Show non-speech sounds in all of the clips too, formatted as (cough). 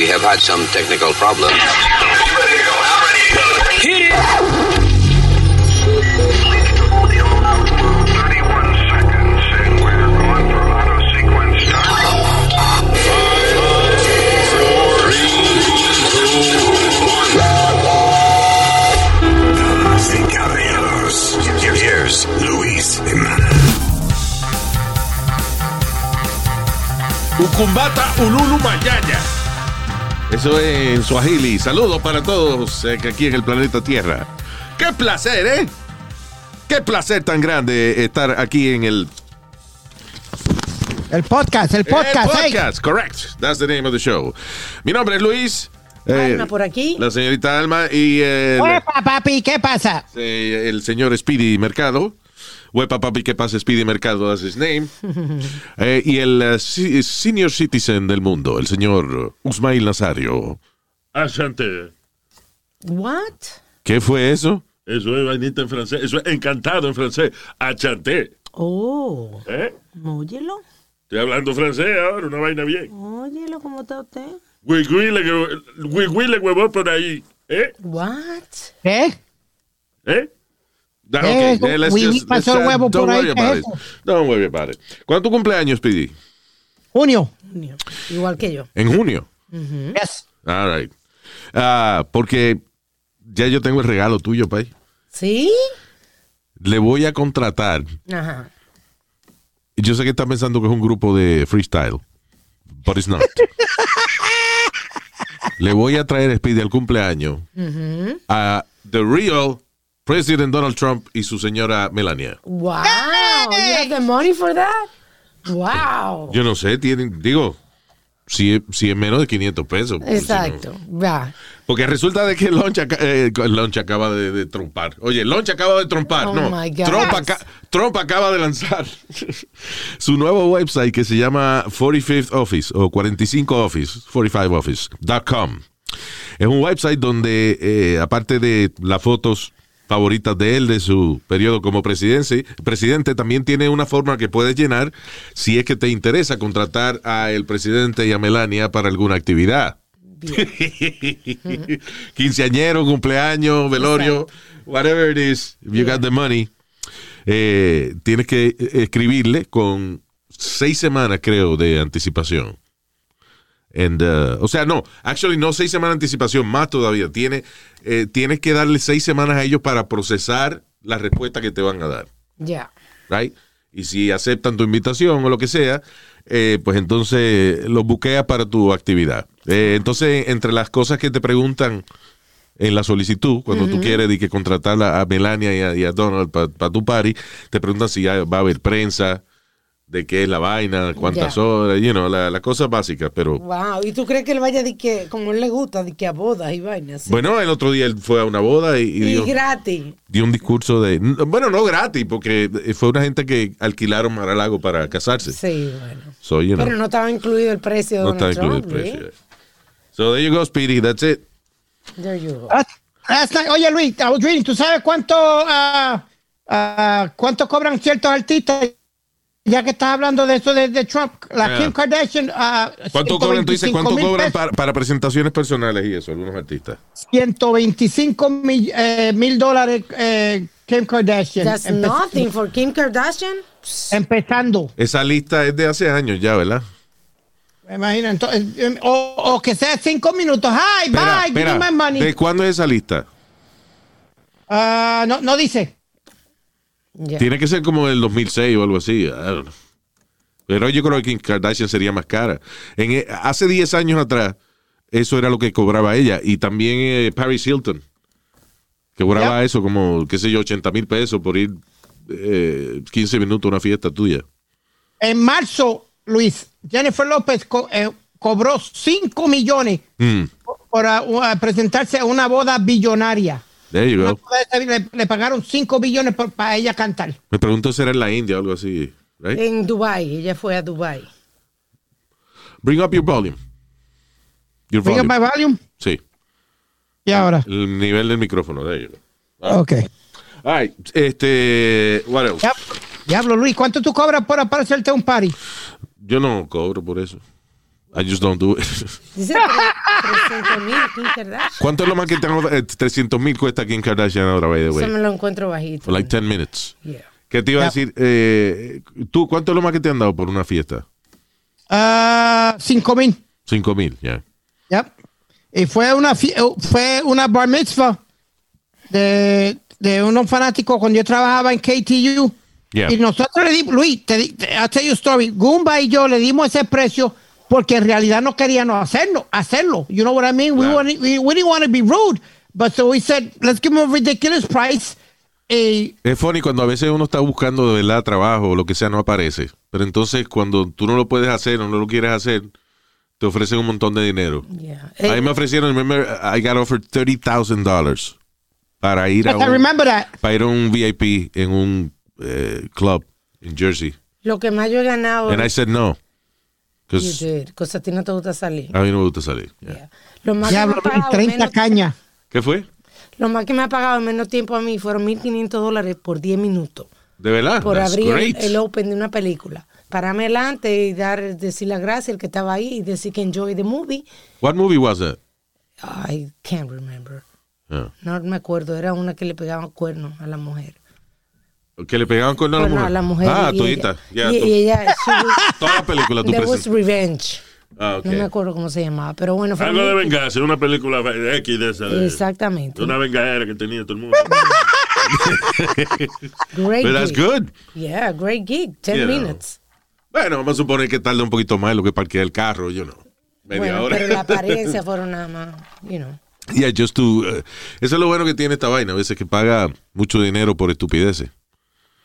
We have had some technical problems. Hit it! Ucumbata Ululu Mayaya. Eso es en Swahili. Saludos para todos eh, que aquí en el planeta Tierra. ¡Qué placer, eh! ¡Qué placer tan grande estar aquí en el El podcast, el podcast, el hey. podcast, correct. That's the name of the show. Mi nombre es Luis. eh, Alma por aquí. La señorita Alma y el, papi, ¿qué pasa? eh, el señor Speedy Mercado. Huepa papi, ¿qué pasa? Speedy Mercado, that's his name. (laughs) Eh, y el eh, si- senior citizen del mundo, el señor Usmail Nazario. Asante. What? ¿Qué fue eso? Eso es vainita en francés. Eso es encantado en francés. Achanté. Oh, ¿Eh? óyelo. Estoy hablando francés ahora, una vaina bien. Óyelo, ¿cómo está usted? Wigwile, huevón por ahí. ¿Eh? What? ¿Qué? ¿Eh? Eh, okay, let's we- just- pasó let's, el huevo don't por ahí, worry ¿qué about es it. eso? Don't worry about it. ¿Cuándo tu cumpleaños, Speedy? Junio. Junio. Igual que yo. En junio. Yes. All right. Ah, porque ya yo tengo el regalo tuyo, Pay. ¿Sí? Le voy a contratar. Ajá. Y Yo sé que está pensando que es un grupo de freestyle, but it's not. (laughs) Le voy a traer Speedy al cumpleaños a The Real President Donald Trump y su señora Melania. Wow. You have the money for that? Wow. Yo no sé, tienen, digo, si, si es menos de 500 pesos. porque si no- Exacto. Va. Porque resulta de que Loncha, eh, Loncha acaba de, de trompar. Oye, Loncha acaba de trompar. Oh, no, my God. Trump, aca- Trump acaba de lanzar (laughs) su nuevo website que se llama 45th Office o 45 Office, 45office.com. Es un website donde, eh, aparte de las fotos favoritas de él, de su periodo como presidente, presidente, también tiene una forma que puedes llenar si es que te interesa contratar a el presidente y a Melania para alguna actividad. (laughs) Quinceañero, cumpleaños, velorio, whatever it is, if you got the money, eh, tienes que escribirle con seis semanas, creo, de anticipación. And, uh, o sea, no, actually no seis semanas de anticipación, más todavía. Tiene, eh, tienes que darle seis semanas a ellos para procesar la respuesta que te van a dar Ya. right? Y si aceptan tu invitación o lo que sea, eh, pues entonces los buqueas para tu actividad. Eh, entonces, entre las cosas que te preguntan en la solicitud, cuando tú quieres de que contratar a, Melania y a, y a Donald para tu party, te preguntan si va a haber prensa, de qué es la vaina, cuántas horas, you know, la- las cosas básicas, pero... Wow. ¿Y tú crees que él vaya de que, como él le gusta, de que a bodas y vainas? Bueno, el otro día él fue a una boda y, y y dio, gratis. dio un discurso de... Bueno, no gratis, porque fue una gente que alquilaron Mar-a-Lago para casarse. Sí, bueno. So, you know. Pero no estaba incluido el precio de No está Donald incluido el Trump, precio. ¿eh? So there you go, Speedy. That's it. There you go. That's- that's not- oye, Luis, I was reading, ¿tú sabes cuánto, ah, ah, cuánto cobran ciertos artistas? Ya que estás hablando de eso de, de Trump, la Ah. Kim Kardashian. ah, ¿Cuánto cobran? Tú dices, 125 ¿cuánto mil cobran pesos. para, para presentaciones personales y eso, algunos artistas? 125 mil, eh, mil dólares eh, Kim Kardashian. That's Empe- nothing for Kim Kardashian. Empezando. Esa lista es de hace años ya, ¿verdad? Me imagino. Entonces, eh, o, o que sea cinco minutos. Hi, bye, give me my money. ¿De cuándo es esa lista? Ah, no, no dice. Tiene que ser como el 2006 o algo así. I don't know. Pero yo creo que Kim Kardashian sería más cara. En, eh, hace 10 años atrás, eso era lo que cobraba ella. Y también eh, Paris Hilton, que cobraba eso como, qué sé yo, 80 mil pesos por ir eh, 15 minutos a una fiesta tuya. En marzo, Luis, Jennifer López co- eh, cobró 5 millones Mm, por, por, uh, presentarse a una boda billonaria. There you go. Le, le pagaron 5 billones por- para ella cantar. Me pregunto si era en la India o algo así. Right? En Dubai, ella fue a Dubai. Bring up your volume. Your Bring up my volume. Sí, Y ahora. el nivel del micrófono. There you go. Ok. All right, este, what else? Diablo, Luis, ¿cuánto tú cobras por aparecerte a un party? Yo no cobro por eso. I just don't do it. (laughs) Dice, tre- 300 mil, Kim Kardashian. ¿Cuánto es lo más que tengo? 300 mil cuesta Kim Kardashian ahora, by the Eso way. me lo encuentro bajito. For like 10 minutes. Yeah. ¿Qué te iba a decir? Eh, ¿Tú cuánto es lo más que te han dado por una fiesta? Ah, cinco mil. 5 mil, ya. Yep. Y fue una, eh, fue una bar mitzvah de, de unos fanáticos cuando yo trabajaba en KTU. Yeah. Y nosotros le dimos, Luis, te, di- te- I'll tell you a story. Goomba y yo le dimos ese precio porque en realidad no queríamos hacerlo, hacerlo. You know what I mean? We, Claro. wanted- we, we didn't want to be rude. But so we said, let's give them a ridiculous price. Y Es funny cuando a veces uno está buscando de verdad trabajo o lo que sea, no aparece. Pero entonces cuando tú no lo puedes hacer o no lo quieres hacer, te ofrecen un montón de dinero. Yeah. A mí Eh, me ofrecieron, remember, I got offered $30,000 para ir a un, remember that. para ir a un VIP en un eh, club en Jersey. lo que más yo he ganado. And I said no. You did, Cosa a ti no te gusta salir. a mí no me gusta salir. Yeah. Yeah. Lo más, que me Diablo, ha pagado 30 menos- cañas. ¿Qué fue? lo más que me ha pagado en menos tiempo a mí fueron 1.500 dólares por 10 minutos. De verdad. Por That's abrir el, great. el open de una película. Pararme delante y dar, decir la gracia al que estaba ahí y decir que enjoy the movie. What movie was that? I can't remember. Ah. No me acuerdo. Era una que le pegaban cuernos a la mujer. Que le pegaban con la Bueno, mujer. a la mujer. Ah, y todita. ella- Ya, y, tú- y ella. (laughs) Toda la película tú There was. Revenge. Ah, ok. No me acuerdo cómo se llamaba. Pero bueno, fue. Algo de venganza, una película X de esa. De, Exactamente. de una vengadera que tenía todo el mundo. (laughs) Great But that's gig. good. Yeah, great gig. 10 You know. minutes. Bueno, vamos a suponer que tarda un poquito más en lo que parquea el carro, yo no. Media Bueno, hora. pero la apariencia (laughs) fueron nada más, you know. Yeah, just to, uh, eso es lo bueno que tiene esta vaina, a veces que paga mucho dinero por estupideces.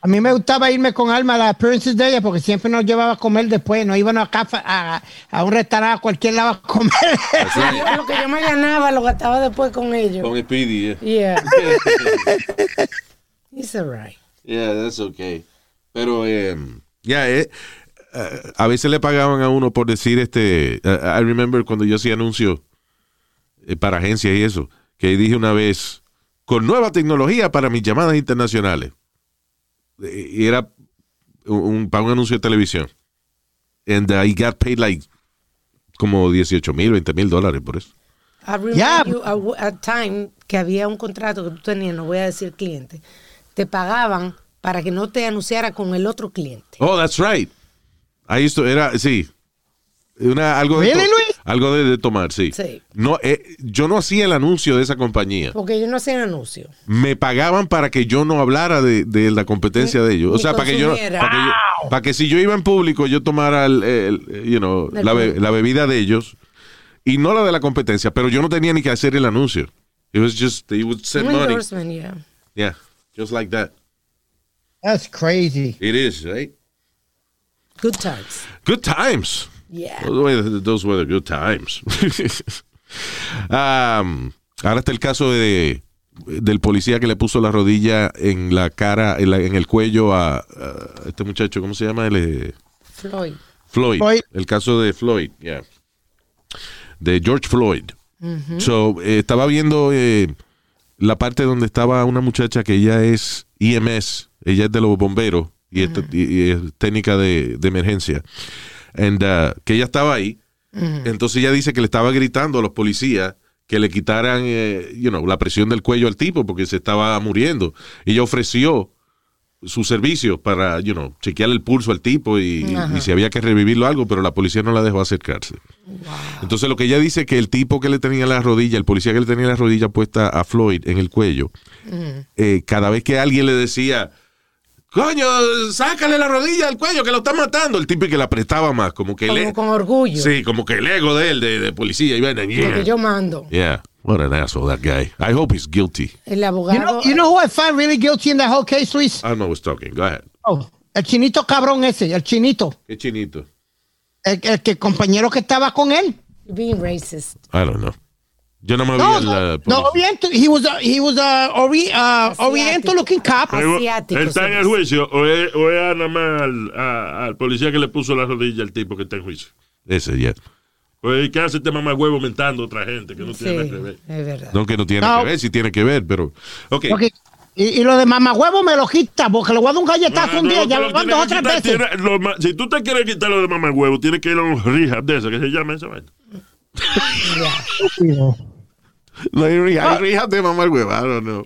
A mí me gustaba irme con Alma a las appearances de ella porque siempre nos llevaba a comer después. No iban a, cafa- a, a un restaurante a cualquier lado a comer. Yo- lo que yo me ganaba lo gastaba después con ellos. Con Speedy, Yeah. (laughs) It's alright. Yeah, that's okay. Pero, eh, ya, eh, eh, a veces le pagaban a uno por decir este. eh, I remember cuando yo hacía anuncios eh, para agencias y eso, que dije una vez, con nueva tecnología para mis llamadas internacionales. Y era un, un- para un anuncio de televisión. And I got paid like como 18 mil, 20 mil dólares por eso. I remember Yeah. you a, a time que había un contrato que tú tenías, no voy a decir cliente, te pagaban para que no te anunciara con el otro cliente. Oh, that's right. Ahí esto era, sí. Una, algo de, Really, to- Luis? Algo de, de tomar, sí. Sí. No, eh, yo no hacía el anuncio de esa compañía. Porque ellos no hacían anuncio. Me pagaban para que yo no hablara de, de la competencia de ellos. O sea, para que yo, para que, yo- para que si yo iba en público yo tomara el, el- you know, El la, be- producto. la bebida de ellos y no la de la competencia, pero yo no tenía ni que hacer el anuncio. It was just, they would send money. endorsement, yeah. Yeah, just like that. That's crazy. It is, right? Good times. Good times. Yeah. Those were, those were the good times. (laughs) Um, ahora está el caso de, del policía que le puso la rodilla en la cara, en, la- en el cuello a, a este muchacho, ¿cómo se llama? Eh, Floyd. Floyd. Floyd. El caso de Floyd, yeah. De George Floyd. So, eh, estaba viendo eh, la parte donde estaba una muchacha que ella es EMS, ella es de los bomberos y, es, y- y es técnica de, de emergencia. And, uh, que ella estaba ahí. Entonces ella dice que le estaba gritando a los policías que le quitaran eh, you know, la presión del cuello al tipo porque se estaba muriendo. Ella ofreció su servicio para, you know, chequear el pulso al tipo y, y si había que revivirlo algo, pero la policía no la dejó acercarse. Entonces lo que ella dice que el tipo que le tenía la rodilla, el policía que le tenía la rodilla puesta a Floyd en el cuello, eh, cada vez que alguien le decía, coño, sácale la rodilla del cuello que lo está matando, el tipo que la apretaba más, como que Como le... con orgullo. Sí, como que el ego de él, de, de policía, y ven, Lo yeah. que yo mando. Yeah, what an asshole that guy. I hope he's guilty. El You abogado. know, you know who I find really guilty in that whole case, Luis? I know who's talking. Go ahead. Oh, el chinito cabrón ese, el chinito. Qué chinito. El, el que compañero que estaba con él. being racist. I don't know. Yo no me vi No, en no, la no, Oriental. He was a, he was a ori, uh, Oriental looking cop. Asiático, ¿Él está en el juicio o es, o es nada más al, a- al policía que le puso la rodilla al tipo que está en juicio? Ese, ya. Pues, ¿qué hace este mamá huevo mentando a otra gente que no Sí, tiene nada que ver? es verdad. No que no tiene No. que ver, sí tiene que ver, pero... Ok. Y, y lo de mamagüevo me lo quita porque le voy a dar un galletazo No, un día. no, Ya lo van tiene dos o que tres quitar- veces. tiene- lo ma- si tú te quieres quitar lo de mamá huevo, tienes que ir a un rehab de eso, que se llama esa vaina. (laughs) Estúpido. No hay, re- hay rehab de mamá hueva, I don't know.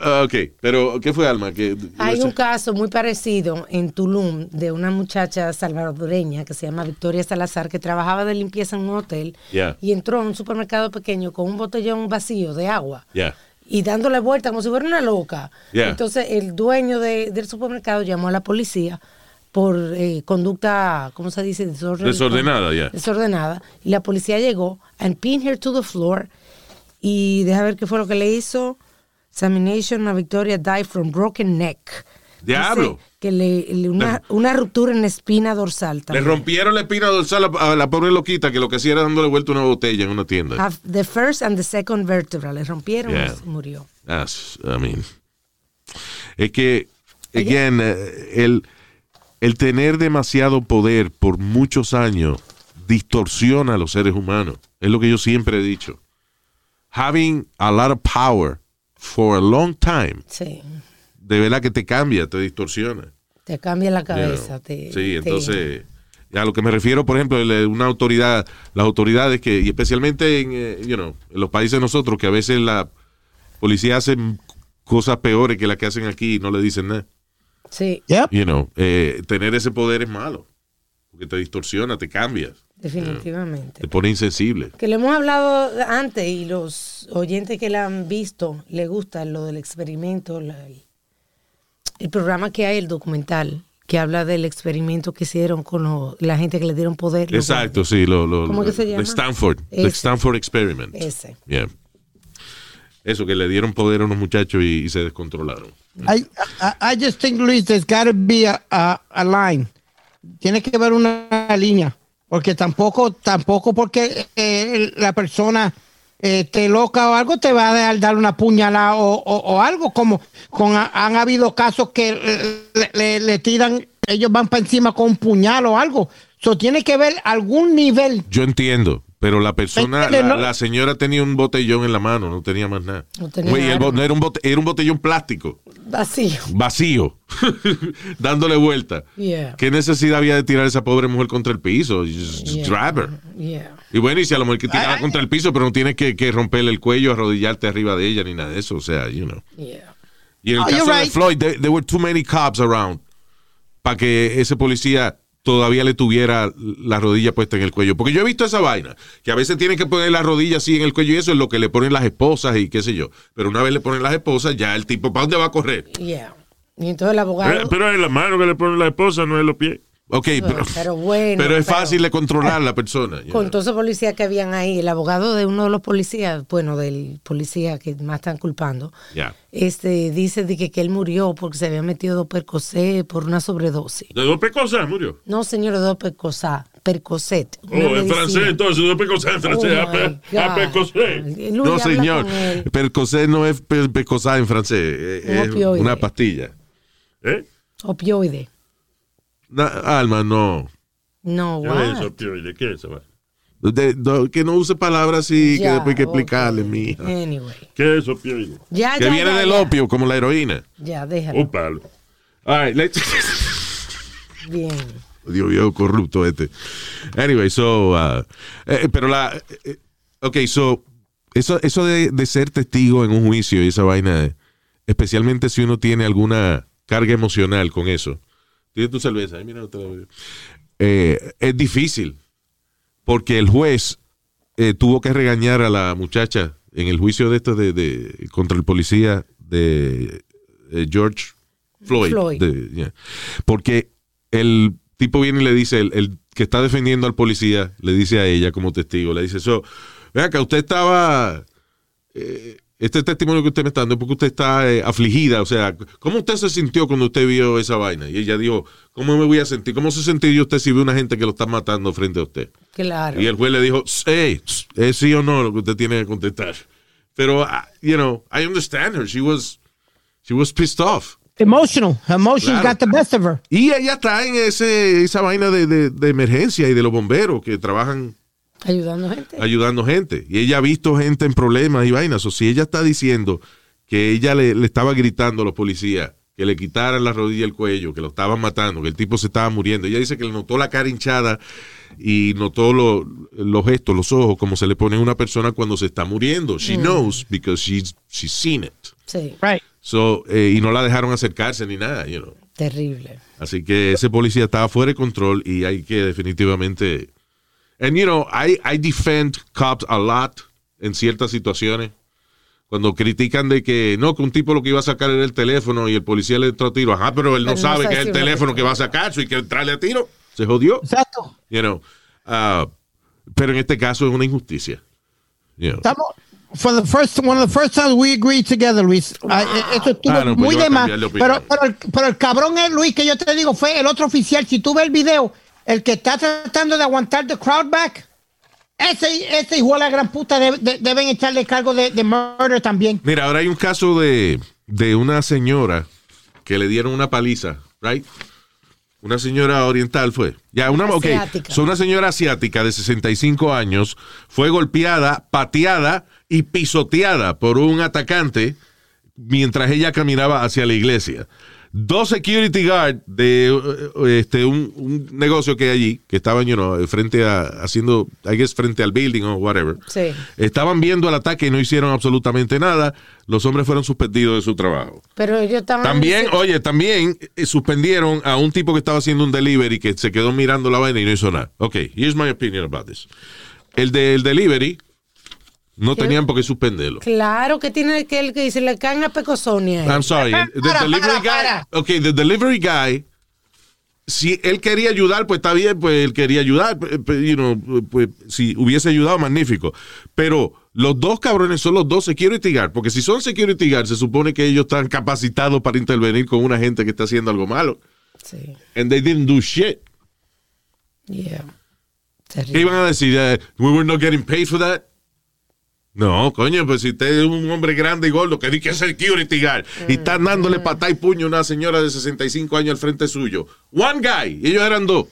Ah, ok, pero ¿qué fue, Alma? Que, Hay un caso muy parecido en Tulum de una muchacha salvadoreña que se llama Victoria Salazar que trabajaba de limpieza en un hotel Yeah. y entró a un supermercado pequeño con un botellón vacío de agua Yeah. y dándole vuelta como si fuera una loca. Yeah. Entonces el dueño de- del supermercado llamó a la policía por eh, conducta, ¿cómo se dice? Desorden- Desordenada, ya. Desordenada. Y la policía llegó and pinned her to the floor y deja ver qué fue lo que le hizo. Examination, a Victoria died from broken neck. Diablo. Dice que le, le- una, una ruptura en la espina dorsal Le también. rompieron la espina dorsal a, a la pobre loquita que lo que hacía era dándole vuelta una botella en una tienda. The first and the second vertebra. Le rompieron Yeah. y murió. That's- I mean, es que, again, eh, el, el tener demasiado poder por muchos años distorsiona a los seres humanos. Es lo que yo siempre he dicho. Having a lot of power for a long time, Sí. de verdad que te cambia, te distorsiona. Te cambia la you cabeza. know. te- sí, te- entonces, a lo que me refiero, por ejemplo, el- una autoridad, las autoridades que, y especialmente en, eh, you know, en los países de nosotros, que a veces la policía hace cosas peores que las que hacen aquí y no le dicen nada. Sí, Yep. You know, eh, tener ese poder es malo, porque te distorsiona, te cambias, definitivamente. te pone insensible. Que le hemos hablado antes y los oyentes que la han visto le gusta lo del experimento, la- el, el programa que hay, el documental, que habla del experimento que hicieron con lo- la gente que le dieron poder. Exacto, sí, lo, lo, ¿Cómo que se the llama? Stanford, Ese. Stanford Experiment. Ese. Yeah. Eso, que le dieron poder a unos muchachos y, y se descontrolaron. I, I, I just think, Luis, there's got to be a, a, a line. Tiene que haber una línea. Porque tampoco, tampoco porque eh, la persona eh, esté loca o algo, te va a dar una puñalada o, algo. Como con, han habido casos que eh, le, le- tiran, ellos van para encima con un puñal o algo. So, tiene que haber algún nivel. Yo entiendo, pero la persona, la, no? la señora tenía un botellón en la mano, no tenía más nada. No tenía el arma. no era, un bote- era un botellón plástico, Vacío. vacío, (laughs) dándole vuelta. Yeah. ¿Qué necesidad había de tirar a esa pobre mujer contra el piso? Just, Yeah. drive her. Yeah. Y bueno, y si a la mujer que tiraba contra el piso, pero no tienes que, que romperle el cuello, arrodillarte arriba de ella, ni nada de eso. O sea, you know. Yeah. Y en el Oh, caso you're de right. Floyd, there, there were too many cops around para que ese policía todavía le tuviera la rodilla puesta en el cuello. Porque yo he visto esa vaina, que a veces tienen que poner la rodilla así en el cuello y eso es lo que le ponen las esposas y qué sé yo. Pero una vez le ponen las esposas, ya el tipo, ¿para dónde va a correr? Yeah. Y entonces el abogado. Pero, pero es la mano que le pone la esposa, no es los pies. Ok, pero, pero bueno. pero es pero- fácil de controlar la persona. Con know. todos esos policías que habían ahí, el abogado de uno de los policías, bueno, del policía que más están culpando, este dice de que, que él murió porque se había metido dos percocet por una sobredosis. De dos pecosas murió. No, señor, dos percocet, percocet. Oh, en francés, entonces, dos pecosas en francés. Oh, a No, señor. Percocet no es per- percocet en francés. Es opioide. una pastilla. ¿Eh? Opioide. Na- Alma, no. No, ¿Qué es eso, opioide? ¿Qué es eso? De- que no use palabras así, que después hay que explicarle, mija. Anyway. ¿Qué es opioide? Ya, Que ya, viene ya, del ya. opio, como la heroína. Ya, déjalo. Un palo. All right, let's- Bien. Dios mío, corrupto este. Anyway, so, uh, eh, pero la, eh, ok, so, eso, eso de, de ser testigo en un juicio y esa vaina, eh, especialmente si uno tiene alguna carga emocional con eso. Tiene tu cerveza, mira, no te la. Eh, es difícil, porque el juez eh, tuvo que regañar a la muchacha en el juicio de esto de, de- contra el policía de eh, George Floyd. Floyd. de- yeah. Porque el tipo viene y le dice, el, el que está defendiendo al policía, le dice a ella como testigo, le dice, eso, vea que usted estaba, eh, este testimonio que usted me está dando es porque usted está eh, afligida, o sea, ¿cómo usted se sintió cuando usted vio esa vaina? Y ella dijo, ¿cómo me voy a sentir? ¿Cómo se sentiría usted si ve una gente que lo está matando frente a usted? Claro. Y el juez le dijo, hey, es sí o no lo que usted tiene que contestar. Pero, ah, you know, I understand her. She was, she was pissed off. Emotional. Emotions Claro. got the best of her. Y ella está en ese, esa vaina de, de- de emergencia y de los bomberos que trabajan Ayudando gente. ayudando gente. Y ella ha visto gente en problemas y vainas. O si ella está diciendo que ella le, le estaba gritando a los policías que le quitaran la rodilla y el cuello, que lo estaban matando, que el tipo se estaba muriendo. Ella dice que le notó la cara hinchada y notó lo- los gestos, los ojos, como se le pone a una persona cuando se está muriendo. She knows because she's, she's seen it. Sí, Right. So, eh, y no la dejaron acercarse ni nada, you know. terrible. Así que ese policía estaba fuera de control y hay que definitivamente. And you know, I, I defend cops a lot en ciertas situaciones. Cuando critican de que no, que un tipo lo que iba a sacar era el teléfono y el policía le entró a tiro. Ajá, pero él no Pero no sabe que es el teléfono que va a sacar, so hay que entrarle a tiro. Se jodió. Exacto. You know. Ah, pero en este caso es una injusticia. You know. Estamos, for the first, one of the first times we agreed together, Luis. Ah, eh, Eso estuvo Ah, no, pues muy de más. Pero, pero, el, pero el cabrón es Luis, que yo te digo, fue el otro oficial. Si tú ves el video, el que está tratando de aguantar the crowd back, ese, ese hijo de la gran puta de- de- deben echarle cargo de, de murder también. Mira, ahora hay un caso de, de una señora que le dieron una paliza, right? Una señora oriental fue. Ya, una, ok. Asiática. So, una señora asiática de 65 años fue golpeada, pateada y pisoteada por un atacante mientras ella caminaba hacia la iglesia. Dos security guard de eh, este, un, un negocio que hay allí, que estaban, you know, frente a, haciendo, I guess, frente al building o whatever. Sí. Estaban viendo el ataque y no hicieron absolutamente nada. Los hombres fueron suspendidos de su trabajo. Pero ellos estaban... También, oye, también eh, suspendieron a un tipo que estaba haciendo un delivery que se quedó mirando la vaina y no hizo nada. Ok, here's my opinion about this. El del delivery no tenían por qué suspenderlo. Claro que tiene que el que dice, le caen a Pecosonia. I'm sorry. The Para, delivery para, guy. para. Ok, the delivery guy. Si él quería ayudar, pues está bien, pues él quería ayudar. you know, pues, si hubiese ayudado, magnífico. Pero los dos cabrones son los dos security guard. Porque si son security guard, se supone que ellos están capacitados para intervenir con una gente que está haciendo algo malo. Sí, And they didn't do shit. yeah. ¿Qué Terrible. iban a decir? Eh, we were not getting paid for that. No, coño, pues si usted es un hombre grande y gordo que dice que es security guard y están dándole patá y puño a una señora de 65 años al frente suyo. One guy, y ellos eran dos.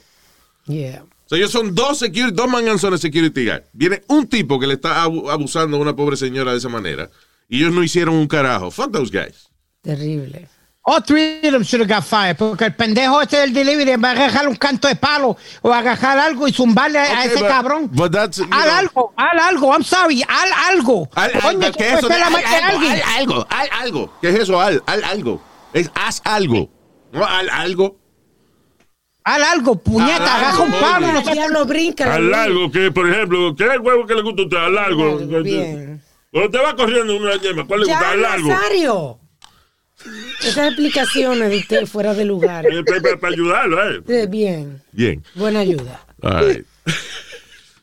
Yeah. O sea, ellos son dos security, dos manganzones security guard. Viene un tipo que le está abu- abusando a una pobre señora de esa manera y ellos no hicieron un carajo. Fuck those guys. Terrible. All three of them should have got fired. Porque el pendejo este del delivery va a agarrar un canto de palo o a agarrar algo y zumbarle a- ese but- cabrón. but that's, know- algo, haz algo. I'm sorry, haz algo. Al, al- Coño, ¿Qué es eso? al- algo, al- algo, al- algo. ¿Qué es eso? Al, al- algo. Es haz algo. No, al- algo. Haz algo, puñeta, agarra algo, un palo. no diablo brinca. Al largo, que por ejemplo, ¿qué es el huevo que le gusta a usted? Al. Al largo, bien. Cuando te va corriendo una yema, ¿cuál le gusta? Al largo. Esas explicaciones de usted fuera de lugar. Eh, pa- pa- Para ayudarlo, ¿eh? Bien. Bien. Buena ayuda. All right.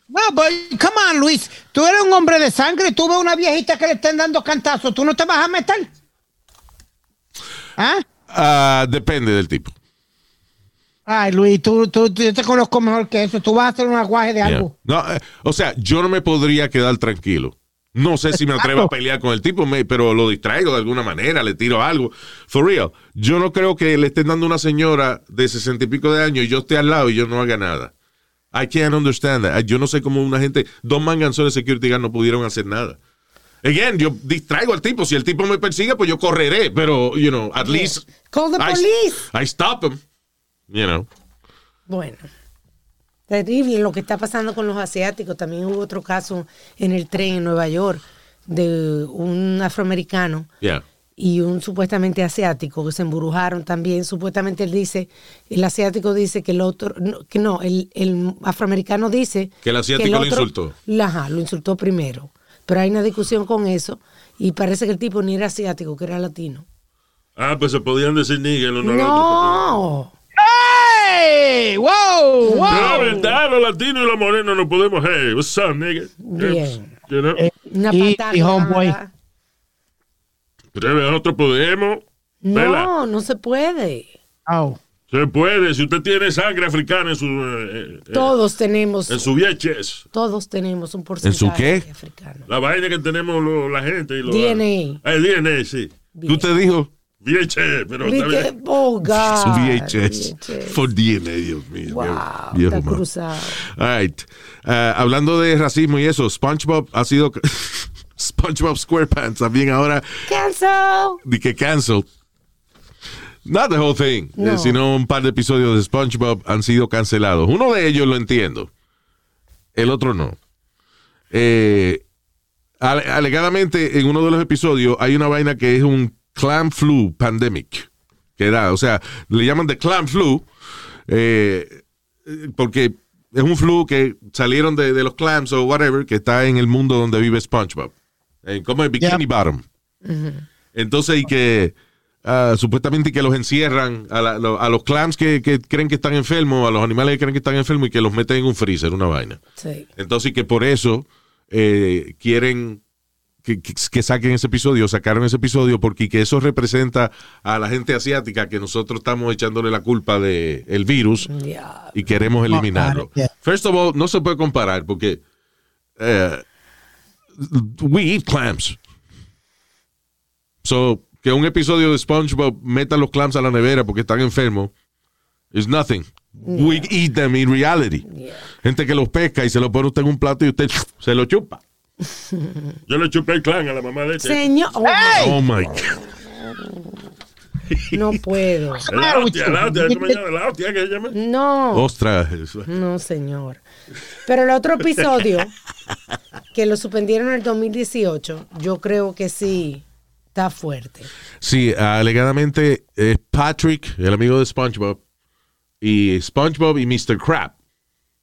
No, but come on, Luis. Tú eres un hombre de sangre. Tú ves una viejita que le estén dando cantazos. ¿Tú no te vas a meter? ¿Ah? Ah, depende del tipo. Ay, Luis, tú, tú, tú- yo te conozco mejor que eso. Tú vas a hacer un aguaje de Yeah. algo. No, eh, o sea, yo no me podría quedar tranquilo. No sé si me atrevo a pelear con el tipo, me- pero lo distraigo de alguna manera, le tiro algo. For real, yo no creo que le estén dando una señora de sesenta y pico de años y yo esté al lado y yo no haga nada. I can't understand that. Yo no sé cómo una gente, dos manganzones de security guard no pudieron hacer nada. Again, yo distraigo al tipo. Si el tipo me persigue, pues yo correré. Pero, you know, at least. Call the I- police. I stop him. You know. Bueno. Terrible lo que está pasando con los asiáticos. También hubo otro caso en el tren en Nueva York de un afroamericano Yeah. y un supuestamente asiático que se embrujaron también. Supuestamente él dice, el asiático dice que el otro, no, que no, el, el afroamericano dice Que el asiático lo insultó. Ajá, lo insultó primero. Pero hay una discusión con eso y parece que el tipo ni era asiático, que era latino. Ah, pues se podían decir nigga los nosotros. No. ¡Hey! ¡Wow! ¡Wow! La verdad, los latinos y los morenos no podemos. Hey, what's up, nigga? Bien. You know? Una Y- patada. y homeboy. Pero nosotros podemos. Vela. No, no se puede. Oh. Se puede. Si usted tiene sangre africana en su. eh, eh, Todos tenemos, en su VHS. todos tenemos un porcentaje su qué? africano. La vaina que tenemos lo- la gente. Y lo, DNA. El DNA, sí. ¿Tú te dijo? VHS, pero está ¿Viste? bien. Oh, God. VHS. VHS. For DNA, Dios mío. Wow, viejo- está cruzado. All right. Ah, hablando de racismo y eso, SpongeBob ha sido. (laughs) SpongeBob SquarePants también ahora Cancel. di que cancel. Not the whole thing, No. eh, sino un par de episodios de SpongeBob han sido cancelados. Uno de ellos lo entiendo, el otro no. Eh, ale- alegadamente, en uno de los episodios hay una vaina que es un clam flu pandemic. Que da, o sea, le llaman de clam flu eh, porque es un flu que salieron de, de los clams o whatever que está en el mundo donde vive SpongeBob. En, como en Bikini. Bottom. Entonces, y que ah, supuestamente que los encierran a, la- lo- a los clams que, que creen que están enfermos, a los animales que creen que están enfermos y que los meten en un freezer, una vaina. Sí. Entonces, y que por eso eh, quieren que, que- que saquen ese episodio, sacaron ese episodio, porque que eso representa a la gente asiática que nosotros estamos echándole la culpa del el virus y queremos eliminarlo. yeah. First of all, no se puede comparar porque eh, we eat clams. So, que un episodio de SpongeBob meta los clams a la nevera porque están enfermos is nothing. We eat them in reality. Gente que los pesca y se lo pone usted en un plato y usted se lo chupa. Yo le chupé el clan a la mamá de este. Señor, oh, Oh my God. no puedo. (laughs) La hostia, la hostia, ¿cómo se llama? La hostia que se llama. No, Ostras. no, señor. Pero el otro episodio, (laughs) que lo suspendieron en el 2018, yo creo que sí está fuerte. Sí, alegadamente es Patrick, el amigo de SpongeBob, y SpongeBob y Mr. Crab.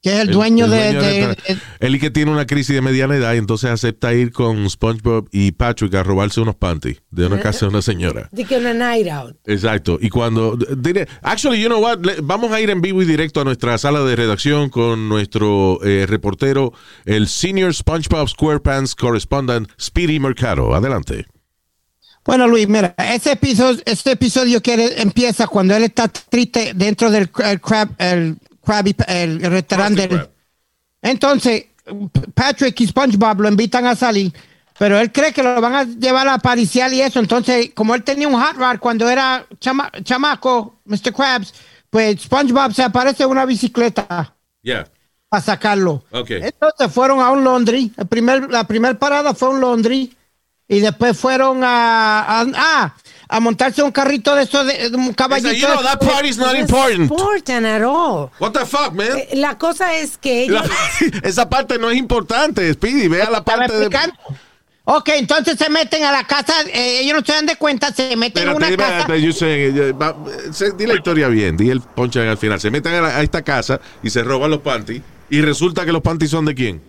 Que es el El- dueño el de, dueño de- del- Él y que tiene una crisis de mediana edad y entonces acepta ir con SpongeBob y Patrick a robarse unos panties de una casa de una señora. De que una night out. Exacto. Y cuando. dire- Actually, you know what? Le- Vamos a ir en vivo y directo a nuestra sala de redacción con nuestro eh, reportero, el Senior SpongeBob SquarePants Correspondent, Speedy Mercado. Adelante. Bueno, Luis, mira, ese episodio, este episodio que él- empieza cuando él está triste dentro del el crab, el, Krabby- el, restaurante. Entonces, Patrick y SpongeBob lo invitan a salir, pero él cree que lo van a llevar a pariciar y eso. Entonces, como él tenía un hot rod cuando era chama- chamaco, Mr. Krabs, pues SpongeBob se aparece en una bicicleta Yeah. para sacarlo. Ok. Entonces fueron a un laundry. El primer, la primera parada fue un laundry. Y después fueron a, a, ah, a montarse un carrito de eso, de, de un caballito. You know, that part is not No es important. important at all. What the fuck, man? Eh, La cosa es que La- ellos... (laughs) esa parte no es importante, Speedy. Vea la parte de. Ok, entonces se meten a la casa, eh, ellos no se dan de cuenta, se meten en Espérate, una casa. say, eh, va, se- di la historia bien, di el ponche al final. Se meten a, la- a esta casa y se roban los panties. Y resulta que los panties son de quién?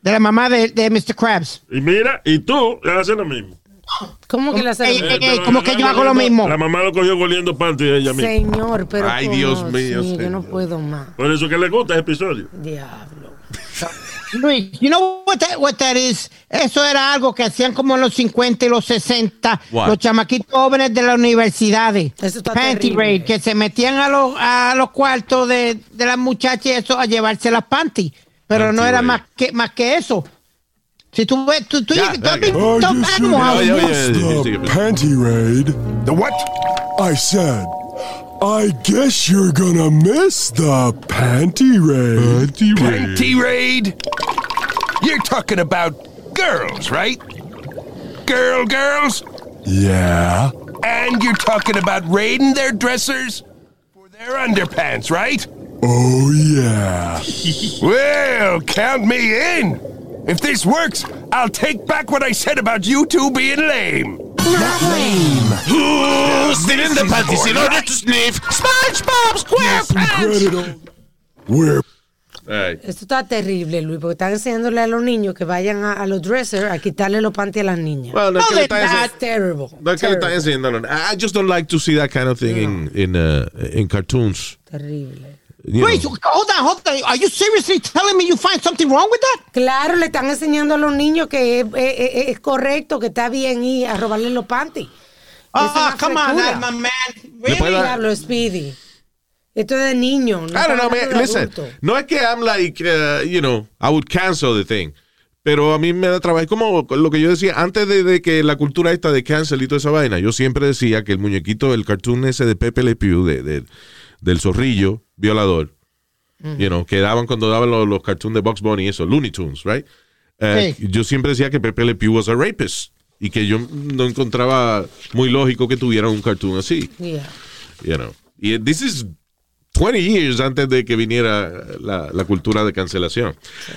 De la mamá de, de Mr. Krabs. Y mira, y tú haces lo mismo. ¿Cómo que la como la que yo hago lo mismo. La mamá lo cogió goliendo panty ella misma. Señor, pero Ay, ¿cómo? Dios mío, Sí, yo no puedo más. Por eso que le gusta ese episodio. Diablo. Luis, you know what that, what that is? Eso era algo que hacían como en los 50 y los 60, What? los chamaquitos jóvenes de las universidades. Eso está Panty terrible. raid, que se metían a los, a los cuartos de, de las muchachas y eso a llevarse las panty. Pero Panty no era raid. más que, más que eso. Si tú ves, tú, tú, Ya, tú ya, has ya. you Animal sure House, Oye, ¿no? oye, It's oye, the panty raid? The what? I said, I guess you're gonna miss the panty raid. Panty raid? You're talking about girls, right? Girl, girls? Yeah. And you're talking about raiding their dressers for their underpants, right? Oh, yeah. (laughs) Well, count me in. If this works, I'll take back what I said about you two being lame. Not lame. Who's (gasps) in the panties in order to sniff SpongeBob SquarePants? Incredible. We're Ay. Esto está terrible, Luis, porque están enseñándole a los niños que vayan a, a los dressers a quitarle los panties a las niñas. Well, no es que le están ense- That's terrible. no es que le están enseñando. no. I just don't like to see that kind of thing in, in, uh, in cartoons. Terrible. You Wait, know. hold on, hold on. Are you seriously telling me you find something wrong with that? Claro, le están enseñando a los niños que es, es- es- es correcto, que está bien ir a robarle los panties. Es Ah, una come on, frescura. Alma, man. Dar- Diablo, Speedy. Esto es de niño. No I don't know, man. Listen, no es que I'm like, uh, you know, I would cancel the thing. Pero a mí me da trabajo. Es como lo que yo decía antes de, de que la cultura esta de cancel y toda esa vaina. Yo siempre decía que el muñequito, el cartoon ese de Pepe Le Pew, de, de- del zorrillo violador, you know, que daban cuando daban los, los cartoons de Bugs Bunny y eso, Looney Tunes, right? Eh, Sí. Yo siempre decía que Pepe Le Pew was a rapist. Y que yo no encontraba muy lógico que tuviera un cartoon así. Yeah. You know. Y this is 20 years antes de que viniera la, la cultura de cancelación.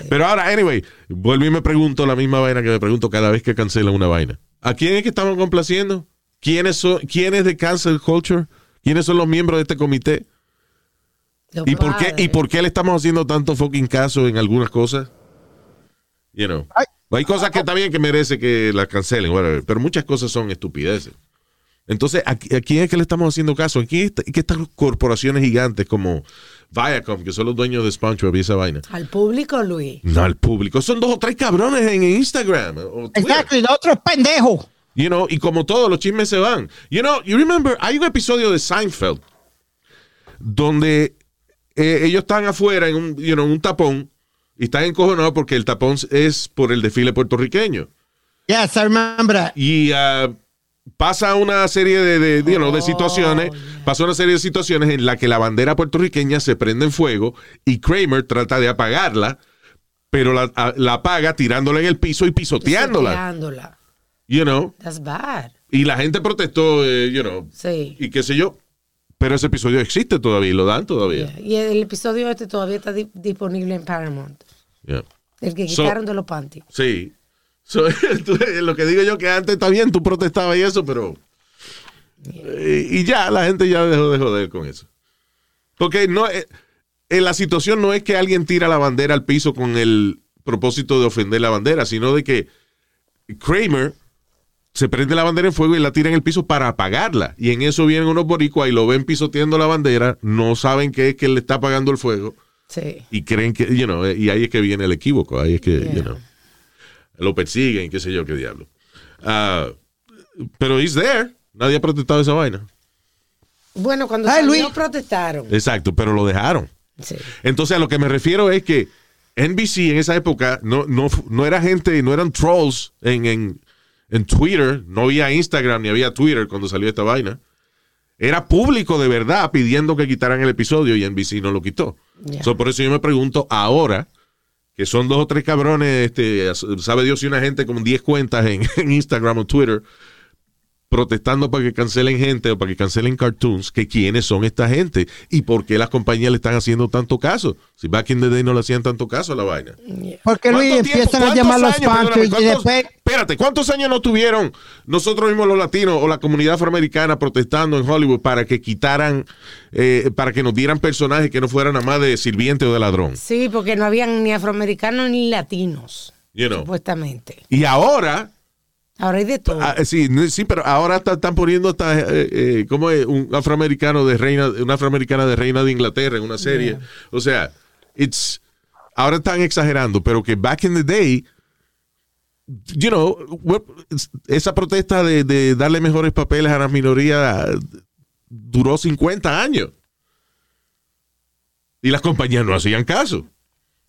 Pero ahora, anyway, vuelvo y me pregunto la misma vaina que me pregunto cada vez que cancelan una vaina. ¿A quién es que estamos complaciendo? ¿Quiénes son, quién es de cancel culture? ¿Quiénes son los miembros de este comité? Los ¿Y por, qué, ¿Y por qué le estamos haciendo tanto fucking caso en algunas cosas? You know. Ay. Hay cosas que está bien que merece que las cancelen, whatever, pero muchas cosas son estupideces. Entonces, ¿a, a quién es que le estamos haciendo caso? ¿A quién está- que estas corporaciones gigantes como Viacom, que son los dueños de SpongeBob y esa vaina? Al público, Luis. No, al público. Son dos o tres cabrones en Instagram. Exacto, y otros pendejos. You know, y como todos los chismes se van. You know, you remember, hay un episodio de Seinfeld donde eh, ellos están afuera en un, you know, un tapón y están encojonados porque el tapón es por el desfile puertorriqueño. Yes, I remember. Y ah, pasa una serie de, de, you know, de situaciones, pasa una serie de situaciones en la que la bandera puertorriqueña se prende en fuego y Kramer trata de apagarla, pero la, a- la apaga tirándola en el piso y pisoteándola. Pisoteándola. You know, That's bad. y la gente protestó, eh, you know, Sí. y qué sé yo. Pero ese episodio existe todavía y lo dan todavía. Yeah. Y el episodio este todavía está di- disponible en Paramount. Yeah. El que So- quitaron de los panties. Sí. So, (laughs) lo que digo yo que antes está bien, tú protestabas y eso, pero... eh, y ya, la gente ya dejó de joder con eso. Porque no, eh, en la situación no es que alguien tira la bandera al piso con el propósito de ofender la bandera, sino de que Kramer se prende la bandera en fuego y la tira en el piso para apagarla. Y en eso vienen unos boricuas y lo ven pisoteando la bandera, no saben que es que él le está apagando el fuego Sí. y creen que, you know, y ahí es que viene el equívoco, ahí es que, Yeah. you know, lo persiguen, qué sé yo, qué diablo. Ah, pero he's there, nadie ha protestado esa vaina. Bueno, cuando Ay, salió Luis. protestaron. Exacto, pero lo dejaron. Sí. Entonces a lo que me refiero es que NBC en esa época no, no, no era gente, no eran trolls en, en, en Twitter, no había Instagram ni había Twitter cuando salió esta vaina. Era público de verdad pidiendo que quitaran el episodio y NBC no lo quitó. So, por eso yo me pregunto ahora, que son dos o tres cabrones, este, sabe Dios si una gente con 10 cuentas en, (laughs) en Instagram o Twitter, protestando para que cancelen gente o para que cancelen cartoons, que quiénes son esta gente y por qué las compañías le están haciendo tanto caso. Si back in the day no le hacían tanto caso a la vaina. Porque Luis ¿Cuánto tiempo- empiezan a cuántos llamar los panties y después. Espérate, ¿cuántos años no tuvieron nosotros mismos los latinos o la comunidad afroamericana protestando en Hollywood para que quitaran, eh, para que nos dieran personajes que no fueran nada más de sirviente o de ladrón? Sí, porque no habían ni afroamericanos ni latinos, You know. supuestamente. Y ahora, Ahora hay de todo. ah, sí, sí, pero ahora está- están poniendo hasta, eh, eh, ¿cómo es? Un afroamericano de reina, una afroamericana de reina de Inglaterra en una serie. O sea, it's, ahora están exagerando, pero que back in the day, you know, esa protesta de, de darle mejores papeles a las minorías duró 50 años. Y las compañías no hacían caso.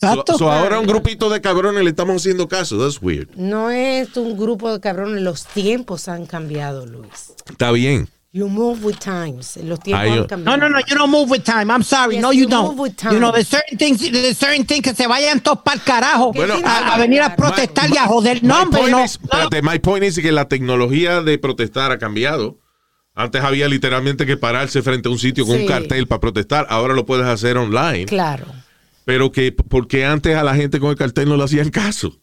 So, Exacto. so ahora un grupito de cabrones le estamos haciendo caso. That's weird. No es un grupo de cabrones, los tiempos han cambiado, Luis. Está bien. You move with times. Los tiempos Ay, han cambiado. No, no, no, you don't move with time. I'm sorry. Yes, no, you, you don't. move with time. You know, there's certain things, there's certain things que se vayan todos para el carajo Bueno, a, a venir a protestar My- y a joder. my No, hombre, no. is- espérate, my point is que la tecnología de protestar ha cambiado. Antes había literalmente que pararse frente a un sitio con Sí. un cartel para protestar. Ahora lo puedes hacer online. Claro. Pero que porque antes a la gente con el cartel no le hacían caso.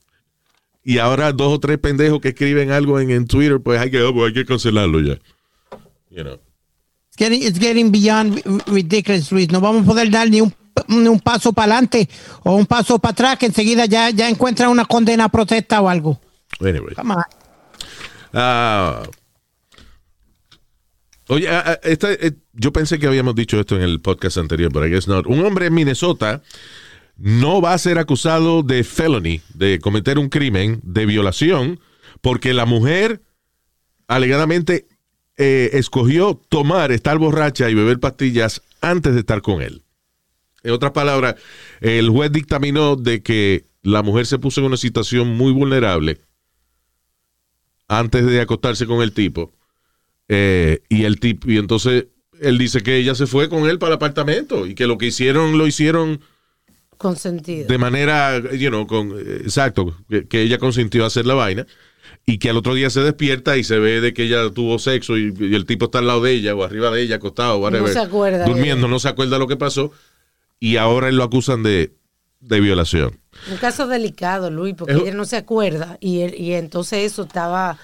Y ahora dos o tres pendejos que escriben algo en, en Twitter, pues hay que, oh, pues hay que cancelarlo ya. You know. It's getting, it's getting beyond ri- ridiculous, Luis. No vamos a poder dar ni un, ni un paso para adelante o un paso para atrás que enseguida ya, ya encuentran una condena a protesta o algo. Anyway. Come on. Ah. Oye, ah, ah, esta, eh, yo pensé que habíamos dicho esto en el podcast anterior, pero I guess not. Un hombre en Minnesota no va a ser acusado de felony, de cometer un crimen de violación, porque la mujer alegadamente eh, escogió tomar, estar borracha y beber pastillas antes de estar con él. En otras palabras, el juez dictaminó de que la mujer se puso en una situación muy vulnerable antes de acostarse con el tipo. Eh, y el tipo, y entonces él dice que ella se fue con él para el apartamento y que lo que hicieron lo hicieron Consentido. de manera, you know, con, exacto, que, que ella consintió hacer la vaina. y que al otro día se despierta y se ve de que ella tuvo sexo y, y el tipo está al lado de ella o arriba de ella, acostado, whatever, se acuerda de durmiendo, no se acuerda lo que pasó y ahora él lo acusan de, de violación. Un caso delicado, Luis, porque Es- ella no se acuerda y, él- y entonces eso estaba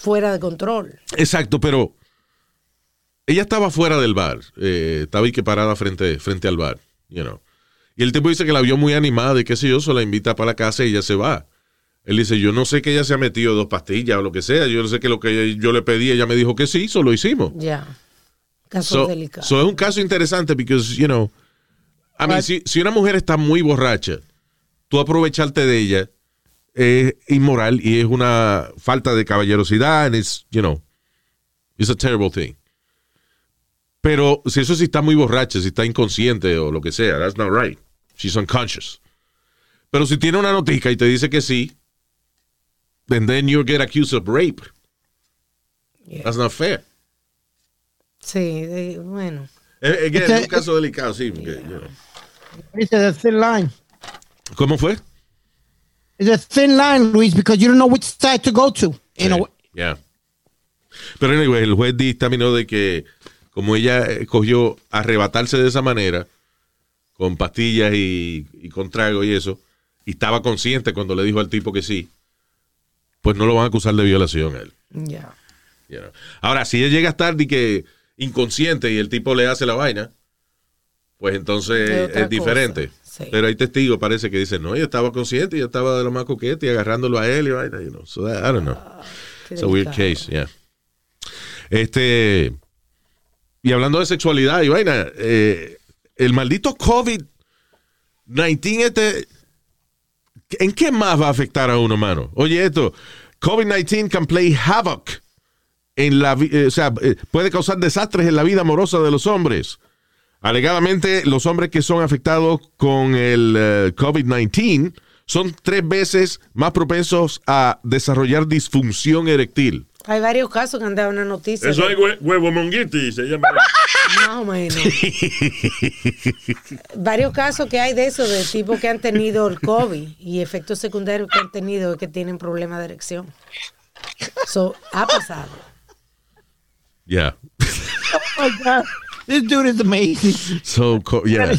fuera de control. Exacto, pero ella estaba fuera del bar, eh, estaba ahí que parada frente, frente al bar, you know. Y el tipo dice que la vio muy animada y qué sé yo, se la invita para la casa y ella se va. Él dice, yo no sé que ella se ha metido dos pastillas o lo que sea, yo no sé que lo que yo le pedí, ella me dijo que sí, eso lo hicimos. Ya. Caso So, delicado. so es un caso interesante because, you know, I mean, si, si una mujer está muy borracha, tú aprovecharte de ella es inmoral y es una falta de caballerosidad and it's, you know, it's a terrible thing. Pero si eso sí está muy borracha, si está inconsciente o lo que sea, that's not right. She's unconscious. Pero si tiene una notica y te dice que sí, and then you get accused of rape. Yeah. That's not fair. Sí, de- bueno. Eh, again, es un caso delicado, sí. porque, you know. Dice the thin line. ¿Cómo fue? It's a thin line, Luis, because you don't know which side to go to. You know, Yeah. Pero anyway, el juez dictaminó de que como ella escogió arrebatarse de esa manera, con pastillas y, y con trago y eso, y estaba consciente cuando le dijo al tipo que sí, pues no lo van a acusar de violación a él. Ya. you know. Ahora, si ella llega a estar de que inconsciente y el tipo le hace la vaina, pues entonces Es diferente. cosa, sí. Pero hay testigos, parece que dicen, no, ella estaba consciente, ella estaba de lo más coquete y agarrándolo a él y vaina, you know. So that- I don't know. Qué It's a weird case, yeah. Este. Y hablando de sexualidad y vaina, eh, el maldito COVID-19, este. ¿En qué más va a afectar a uno, mano? Oye, esto. COVID-19 can play havoc en la eh, o sea, eh, puede causar desastres en la vida amorosa de los hombres. Alegadamente, los hombres que son afectados con el eh, COVID-19 son tres veces más propensos a desarrollar disfunción erectil. Hay varios casos que han dado una noticia. Eso de- es hue- huevo monguiti, se llama. Más o menos. varios casos que hay de eso, de tipos que han tenido el COVID y efectos secundarios que han tenido es que tienen problemas de erección. So, ha pasado. Yeah. oh my God, this dude is amazing. So, co- yeah.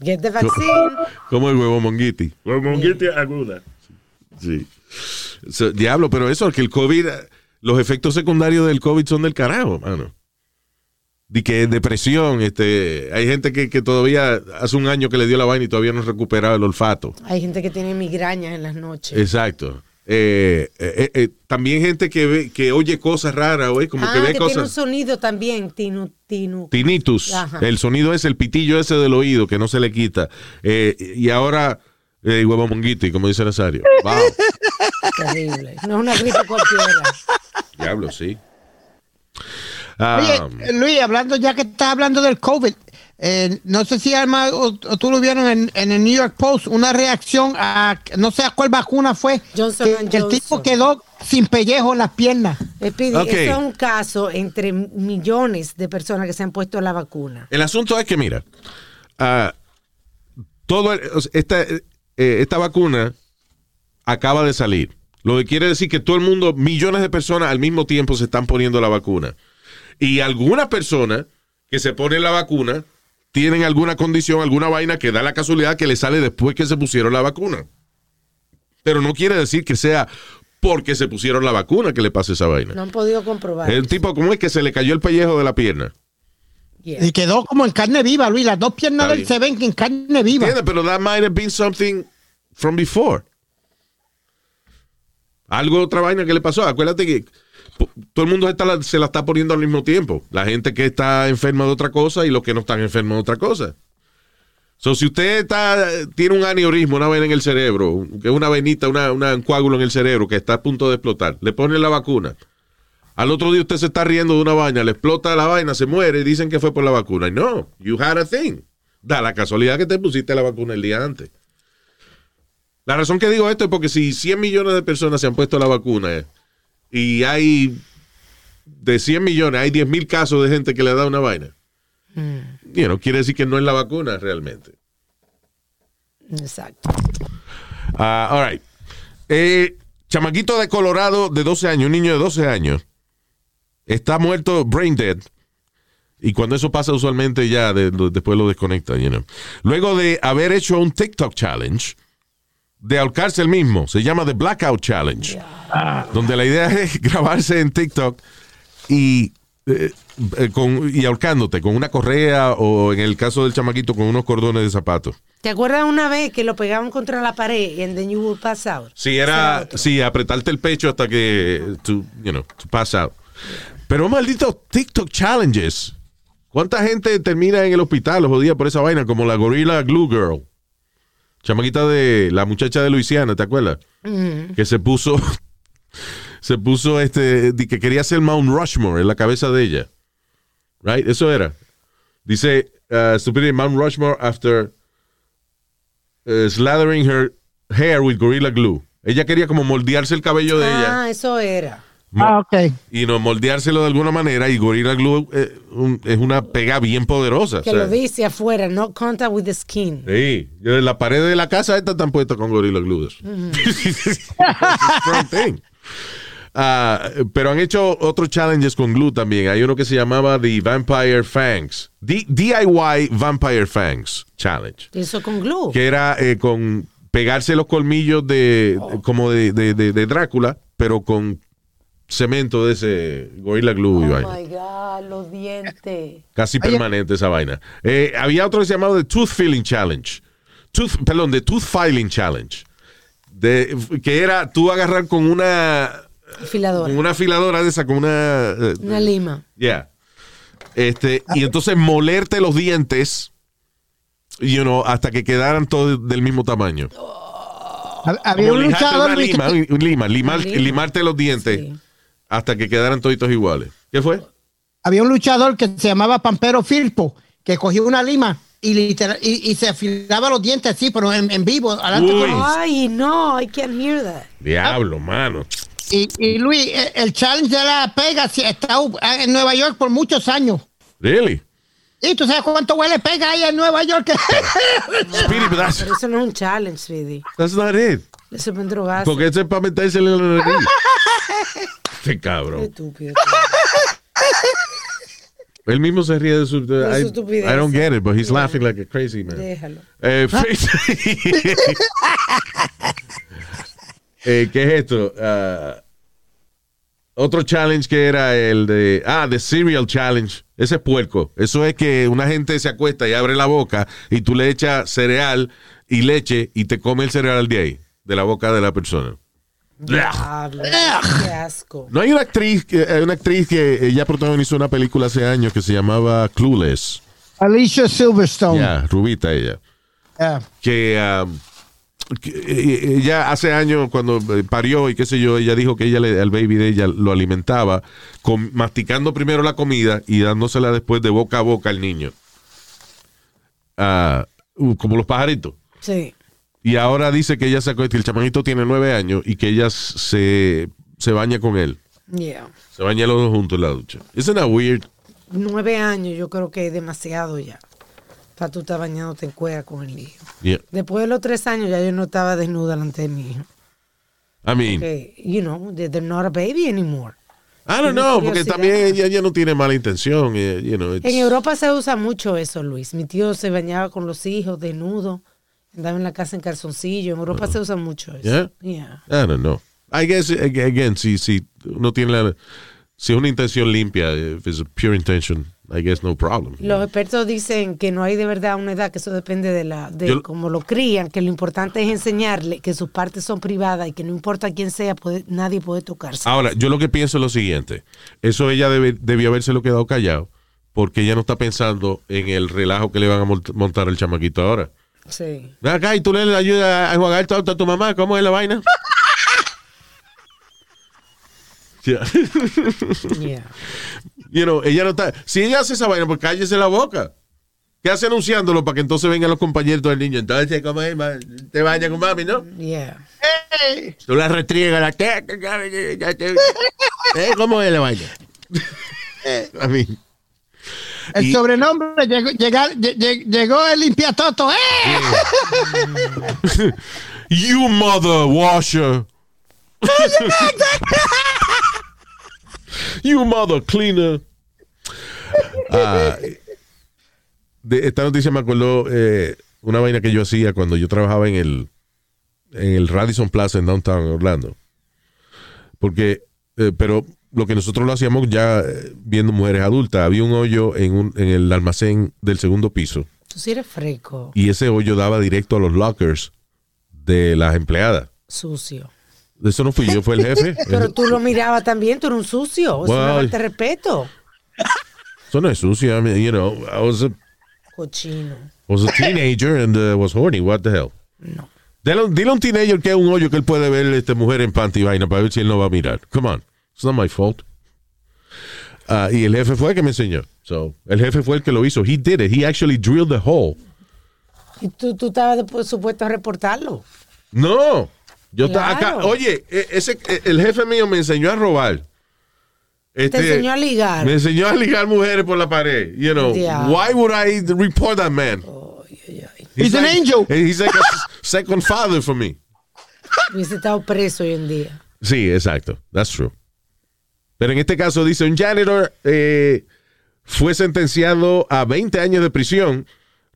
Get the vaccine. Como el huevo monguiti. Huevo monguiti aguda. Sí. So, diablo, pero eso, que el COVID, los efectos secundarios del COVID son del carajo, mano. De que depresión, este, hay gente que, que todavía hace un año que le dio la vaina y todavía no ha recuperado el olfato. Hay gente que tiene migrañas en las noches. Exacto. Eh, eh, eh, también gente que ve, que oye cosas raras, güey, como ah, que ve que tiene un cosas. sonido también, tinu, tinu. Tinnitus. Ajá. El sonido es el pitillo ese del oído que no se le quita. Eh, y ahora, eh, huevo monguiti, como dice Nazario. Wow. Terrible. No es una gripe cualquiera. Diablo, sí. Ah, Oye, Luis, hablando ya que estás hablando del COVID, eh, no sé si o, o tú lo vieron en, en el New York Post, una reacción a, no sé a cuál vacuna fue, Johnson que, el tipo quedó sin pellejo en las piernas. Eso es un caso entre millones de personas que se han puesto la vacuna. el asunto es que, mira, ah, todo el- esta, eh, esta vacuna acaba de salir. Lo que quiere decir que todo el mundo, millones de personas al mismo tiempo se están poniendo la vacuna. Y algunas personas que se ponen la vacuna tienen alguna condición, alguna vaina que da la casualidad que le sale después que se pusieron la vacuna. Pero no quiere decir que sea porque se pusieron la vacuna que le pase esa vaina. No han podido comprobar. El tipo, ¿cómo es que se le cayó el pellejo de la pierna? Yeah. Y quedó como en carne viva, Luis. Las dos piernas de él se ven en carne viva. ¿Entiendes? Pero that might have been something from before. Algo, otra vaina que le pasó. Acuérdate que todo el mundo se la está poniendo al mismo tiempo. La gente que está enferma de otra cosa y los que no están enfermos de otra cosa. So, si usted tiene un aneurisma, una vena en el cerebro, que es una venita, una, una- un coágulo en el cerebro que está a punto de explotar, le ponen la vacuna. Al otro día usted se está riendo de una vaina, le explota la vaina, se muere y dicen que fue por la vacuna. Y no, you had a thing. Da la casualidad que te pusiste la vacuna el día antes. La razón que digo esto es porque si 100 millones de personas se han puesto la vacuna eh, y hay de 100 millones, hay 10 mil casos de gente que le da una vaina. You know, quiere decir que no es la vacuna realmente. Exacto. Ah, all right. Eh, chamaquito de Colorado de 12 años, un niño de 12 años, está muerto, brain dead. Y cuando eso pasa, usualmente ya de- de- después lo desconecta. you know. Luego de haber hecho un TikTok challenge, de ahorcarse el mismo, se llama The Blackout Challenge, donde la idea (laughs) es grabarse en TikTok y, eh, eh, con, y ahorcándote con una correa o en el caso del chamaquito con unos cordones de zapatos. ¿Te acuerdas una vez que lo pegaban contra la pared and then you would pass out? Sí, era, sí, apretarte el pecho hasta que, to, you know, to pass out. Pero malditos TikTok challenges. ¿Cuánta gente termina en el hospital los días por esa vaina? Como la Gorilla Glue Girl. Chamaquita de la muchacha de Luisiana, ¿te acuerdas? Que se puso, (laughs) se puso este, que quería hacer Mount Rushmore en la cabeza de ella. Right? Eso era. Dice, uh, stupidity Mount Rushmore after uh, slathering her hair with Gorilla Glue. Ella quería como moldearse el cabello de ella Ah, eso era. Ah, ok. y no moldeárselo de alguna manera y Gorilla Glue eh, un- es una pega bien poderosa. Que o sea, lo dice afuera, no contact with the skin. Sí, la pared de la casa esta están puestas con Gorilla Glue. (laughs) Strong thing. Ah, pero han hecho otros challenges con glue también. Hay uno que se llamaba The Vampire Fangs. D- DIY Vampire Fangs Challenge. Eso con glue. Que era eh, con pegarse los colmillos de como de, de- de- de Drácula, pero con cemento de ese Gorilla Glue y Oh vaina. my God, los dientes. Casi permanente esa vaina. Eh, había otro que se llamaba The Tooth Filling Challenge. Tooth, perdón, The Tooth Filing Challenge. De, que era tú agarrar con una Afiladora. con una afiladora de esa, con una... eh, Una lima. Yeah. Este, y entonces molerte los dientes, you know, hasta que quedaran todos del mismo tamaño. Hab- Había un luchador lima, que- un lima, limar- Lima. limarte los dientes Sí. Hasta que quedaran toditos iguales. ¿Qué fue? había un luchador que se llamaba Pampero Firpo, que cogió una lima y, literal, y, y se afilaba los dientes así, pero en, en vivo. adelante Uy. con- Ay, no, I can't hear that. Diablo, mano. y, y Luis, el, el challenge de la pega está en Nueva York por muchos años. Really? ¿Y tú sabes cuánto huele pega ahí en Nueva York? (laughs) Speedy, Pero eso no es un challenge, Speedy. that's not it. Eso es para drogarse. Porque eso es para metérselo en la nariz. (laughs) Este Qué cabrón. estúpido. Él mismo se ríe de su... I, estupidez. I don't get it, but he's laughing like a crazy man. Déjalo. Eh, (laughs) (laughs) eh, ¿Qué es esto? Ah, otro challenge que era el de... Ah, The Cereal Challenge. Ese es puerco. Eso es que una gente se acuesta y abre la boca y tú le echas cereal y leche y te come el cereal de ahí, de la boca de la persona. Diablo, qué asco. No hay una actriz, que- hay una actriz que ella protagonizó una película hace años que se llamaba Clueless. Alicia Silverstone. Ya, rubita ella. Yeah. que, um, que, eh, ella hace años cuando eh, parió y qué sé yo, ella dijo que ella le- al baby de ella lo alimentaba con, masticando primero la comida y dándosela después de boca a boca al niño. Ah, uh, como los pajaritos. Sí. Y ahora dice que ella sacó que el chamanito tiene nueve años y que ella se, se baña con él. Yeah. Se baña los dos juntos en la ducha. Isn't that weird? Nueve años yo creo que es demasiado ya. Para tú estar bañándote en cuera con el hijo. Yeah. Después de los tres años ya yo no estaba desnuda delante de mi hijo. I mean, Que, you know, they- they're not a baby anymore. I don't know, porque también ella, ella no tiene mala intención. eh, you know, En Europa se usa mucho eso, Luis. Mi tío se bañaba con los hijos desnudo. Andaba en la casa en calzoncillo. En Europa se usa mucho eso. Yeah? Yeah. I don't know. I guess, ag- again, si, si uno tiene la, si es una intención limpia, if it's a pure intention, I guess no problem. Los expertos dicen que no hay de verdad una edad, que eso depende de la de Yo- cómo lo crían, que lo importante es enseñarle que sus partes son privadas y que no importa quién sea, puede, nadie puede tocarse. Ahora, yo lo que pienso es lo siguiente. Eso ella debe, debió habérselo quedado callado porque ella no está pensando en el relajo que le van a mont- montar al chamaquito ahora. Sí. Ven acá y tú le ayudas a enjuagar todo a tu mamá. ¿Cómo es la vaina? (laughs) Yeah. Yeah. You know, ella no está. Si ella hace esa vaina, pues cállese la boca. ¿Qué hace anunciándolo para que entonces vengan los compañeros del niño? Entonces, ¿cómo es? Te bañas con mami, ¿no? Yeah. Tú la restriegas, la (laughs) ¿Eh? ¿Cómo es la vaina? (laughs) A mí. El Y- sobrenombre llegó, llegar- lle- lle- llegó el limpiatoto. ¡Eh! (laughs) You mother washer. (laughs) You mother cleaner. Ah, de esta noticia me acordó eh, una vaina que yo hacía cuando yo trabajaba en el, en el Radisson Plaza en Downtown Orlando. Porque, eh, pero lo que nosotros lo hacíamos ya eh, viendo mujeres adultas. Había un hoyo en, un, en el almacén del segundo piso Tú sí eres fresco, y ese hoyo daba directo a los lockers de las empleadas. sucio. Eso no fui yo, fue el jefe. (laughs) Pero tú lo mirabas también, tú eres un sucio. Es una Well, falta de respeto. Eso no es sucio. I mean, you know, I was a, Cochino. was a teenager and uh, was horny. What the hell? No. Dile, dile a un teenager que es un hoyo que él puede ver este mujer en panty vaina para ver si él no va a mirar. Come on. It's not my fault. Ah, y el jefe fue el que me enseñó. So, el jefe fue el que lo hizo. He did it. He actually drilled the hole. Y tú, tú estabas supuesto a reportarlo. No. Yo estaba Claro. acá. Oye, e- ese, e- el jefe mío me enseñó a robar. Este, Te enseñó a ligar. Me enseñó a ligar mujeres por la pared. You know, Ya. why would I report that man? He's an angel. He's like a second father for me. (laughs) Hubiese estado preso hoy en día. Sí, exacto. That's true. Pero en este caso dice, un janitor eh, fue sentenciado a 20 años de prisión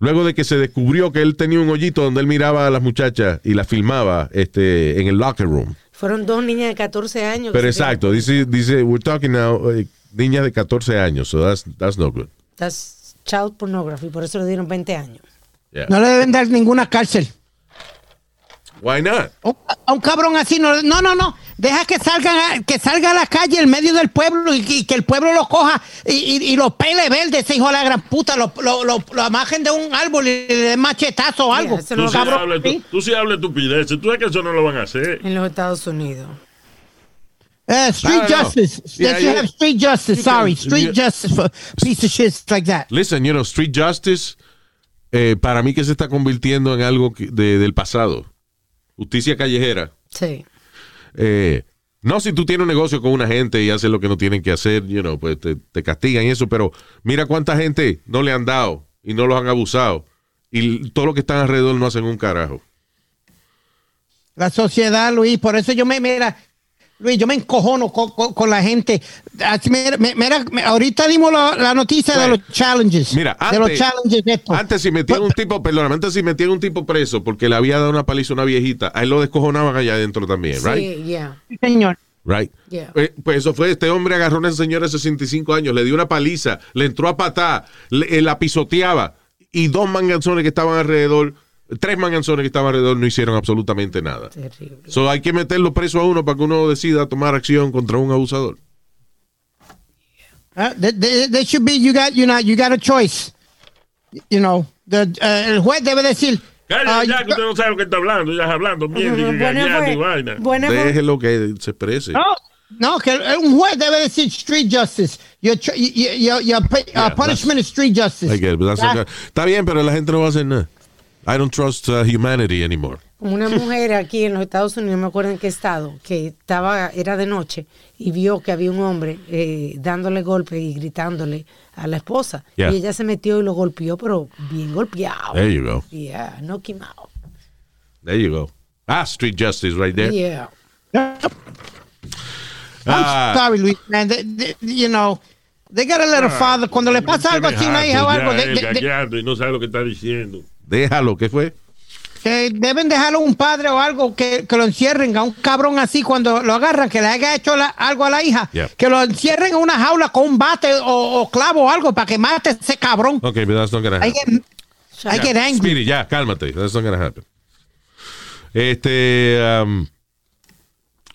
luego de que se descubrió que él tenía un hoyito donde él miraba a las muchachas y las filmaba este, en el locker room. Fueron dos niñas de 14 años. Pero exacto, dice, dice, we're talking now, eh, niñas de 14 años, so that's, that's no good. That's child pornography, por eso le dieron 20 años. Yeah. No le deben dar ninguna cárcel. Why not? Un- A un cabrón así, no, no, no, no. Deja que salgan a, que salga a la calle en medio del pueblo y, y que el pueblo lo coja y, y, y lo pele verde, ese hijo de la gran puta, lo, lo, lo, lo amajen de un árbol y le den machetazo o algo. Yeah, Tú sí, ¿sí? tú, tú sí estupideces. Tú sabes que eso no lo van a hacer. En los Estados Unidos. Eh, street justice. Yeah, yeah. have street justice. Sorry, street justice for piece of shit like that. Listen, you know, street justice, eh, para mí que se está convirtiendo en algo que- de- del pasado. Justicia callejera. Sí. Eh, no si tú tienes un negocio con una gente y haces lo que no tienen que hacer, you know, pues te, te castigan y eso, pero mira cuánta gente no le han dado y no los han abusado. Y todo lo que están alrededor no hacen un carajo. La sociedad, Luis, por eso yo me, mira, Luis, yo me encojono con, con- con la gente. Me- mira, me- ahorita dimos la, la noticia de Bueno, los challenges. Mira, de los antes, challenges estos. antes si metían un tipo, perdóname, antes si metían un tipo preso porque le había dado una paliza a una viejita, a él lo descojonaban allá adentro también, right? Sí, yeah. Sí, señor. Right. Yeah. Eh, Pues eso fue, este hombre agarró a una señora de 65 años, le dio una paliza, le entró a patar, le- eh, la pisoteaba y dos manganzones que estaban alrededor, tres manganzones que estaban alrededor no hicieron absolutamente nada. Terrible. So hay que meterlo preso a uno para que uno decida tomar acción contra un abusador. There should be, you got, you know, you got a choice. You know, the, eh, el juez debe decir. Cállate ah, ya, que usted no sabe lo que está hablando. Ya hablando bien y vaina. Déjelo que se exprese. No, no, que un juez debe decir street justice. Your, your, your, your uh, Yeah, punishment is street justice. I get it, but that's Ya. okay. Está bien, pero la gente no va a hacer nada. I don't trust uh, humanity anymore. Como una (laughs) mujer aquí en los Estados Unidos, no me acuerdo en qué estado, que estaba, era de noche y vio que había un hombre eh, dándole golpe y gritándole a la esposa. Yeah. Y ella se metió y lo golpeó, pero bien golpeado. There you go. Yeah, knock him out. There you go. Ah, street justice right there. Yeah. I'm Ah. sorry, Luis, man. They- they- you know, they got a little father. Cuando le pasa algo así a una hija o algo, Ya, de- no sabe lo que está diciendo. Déjalo, ¿qué fue? que deben dejarlo un padre o algo que, que lo encierren a un cabrón así cuando lo agarran, que le haya hecho la- algo a la hija, Yeah. que lo encierren en una jaula con un bate o, o clavo o algo para que mate a ese cabrón. Okay, but that's not gonna I happen. get, I get angry. Speedy, ya, cálmate. That's not gonna happen. Este, um,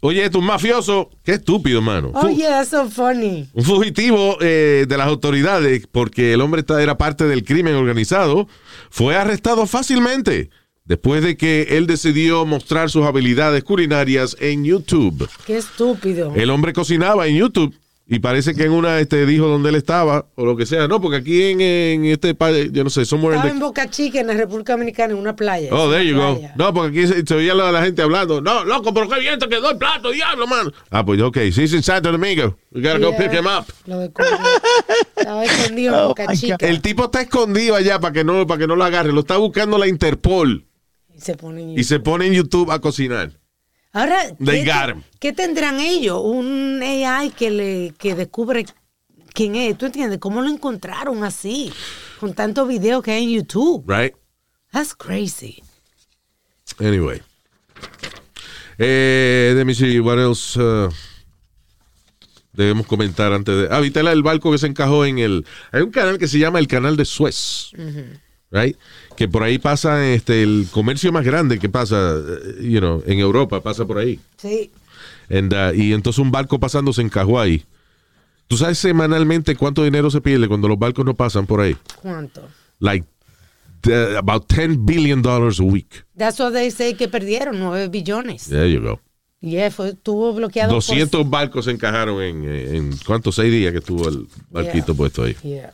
oye, esto un mafioso, qué estúpido, mano. Oh, Fu- yeah, that's so funny. Un fugitivo eh, de las autoridades, porque el hombre era parte del crimen organizado, fue arrestado fácilmente después de que él decidió mostrar sus habilidades culinarias en YouTube. Qué estúpido. El hombre cocinaba en YouTube y parece que en una este, dijo dónde él estaba o lo que sea. No, porque aquí en, en este país, yo no sé, somewhere in Estaba the- en Boca Chica, en la República Dominicana, en una playa. Oh, there you go. Playa. No, porque aquí se, se oía la, la gente hablando. No, loco, pero qué bien te quedó el plato, diablo, man. Ah, pues ok. Si in Santo Domingo, we gotta go pick him up. Lo descubrió. Estaba escondido en Boca my Chica. El tipo está escondido allá para que no, para que no lo agarre. Lo está buscando la Interpol Y se pone en y se pone en YouTube a cocinar. Ahora, ¿qué, te- tendrán ellos? Un AI que le que descubre quién es. ¿Tú entiendes? ¿Cómo lo encontraron así? Con tantos videos que hay en YouTube. Right? That's crazy. Anyway. Eh, let me see, what else uh, debemos comentar antes de... Ah, ¿viste el barco que se encajó en el... Hay un canal que se llama el canal de Suez. Right? Que por ahí pasa este, el comercio más grande que pasa, eh, you know, en Europa, pasa por ahí. Sí. And, uh, y entonces un barco pasando se encajó ahí. ¿Tú sabes semanalmente cuánto dinero se pierde cuando los barcos no pasan por ahí? ¿Cuánto? Like, uh, about 10 billion dollars a week. That's what they say que perdieron 9 billones. There you go. Yeah, fue, estuvo bloqueado 200 barcos se encajaron en, en ¿cuántos? Seis días que estuvo el barquito Yeah. puesto ahí. por... Yeah.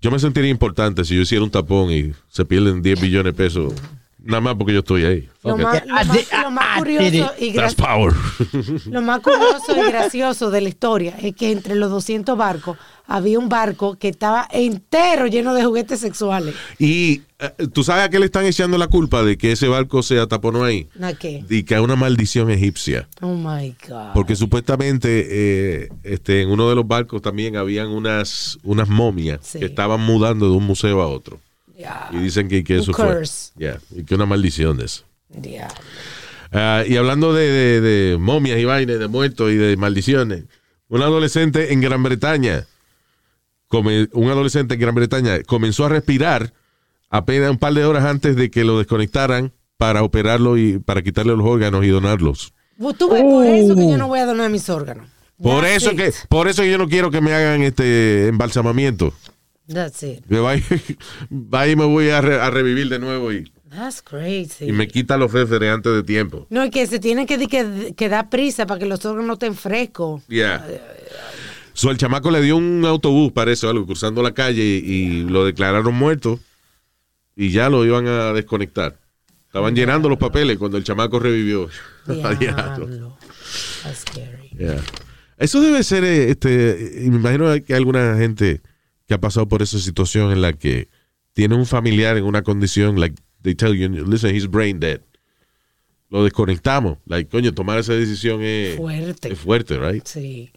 Yo me sentiría importante si yo hiciera un tapón y se pierden 10 billones de pesos. Nada más porque yo estoy ahí. Lo, más, más, más curioso y (laughs) lo más curioso y gracioso de la historia es que entre los 200 barcos había un barco que estaba entero lleno de juguetes sexuales. y eh, tú sabes a qué le están echando la culpa de que ese barco se ataponó ahí. ¿A qué? Y que a una maldición egipcia. Oh my God. Porque supuestamente eh, este, en uno de los barcos también habían unas, unas momias Sí. que estaban mudando de un museo a otro. Y dicen que, que eso fue. Yeah, y que una maldición de eso. Ah, y hablando de, de- de momias y vainas, de muertos y de maldiciones, un adolescente en Gran Bretaña, come- un adolescente en Gran Bretaña comenzó a respirar apenas un par de horas antes de que lo desconectaran para operarlo y para quitarle los órganos y donarlos. Pues tú ves, por eso que yo no voy a donar mis órganos. Por That's eso it. que, por eso yo no quiero que me hagan este embalsamamiento. That's it. (laughs) Y me voy a, re- a revivir de nuevo y, That's crazy. y me quita los féferes antes de tiempo. No, y que se tiene que, que, que dar prisa para que los órganos no estén frescos. Yeah. So, el chamaco le dio un autobús, parece, algo, cruzando la calle y, lo declararon muerto y ya lo iban a desconectar. Estaban llenando los papeles cuando el chamaco revivió. (laughs) Diablo. Diablo. That's scary. Yeah. Eso debe ser, eh, este, me imagino que hay alguna gente que ha pasado por esa situación en la que tiene un familiar en una condición, like, they tell you, listen, he's brain dead. Lo desconectamos. Like, coño, tomar esa decisión es Fuerte. es fuerte, right? Sí.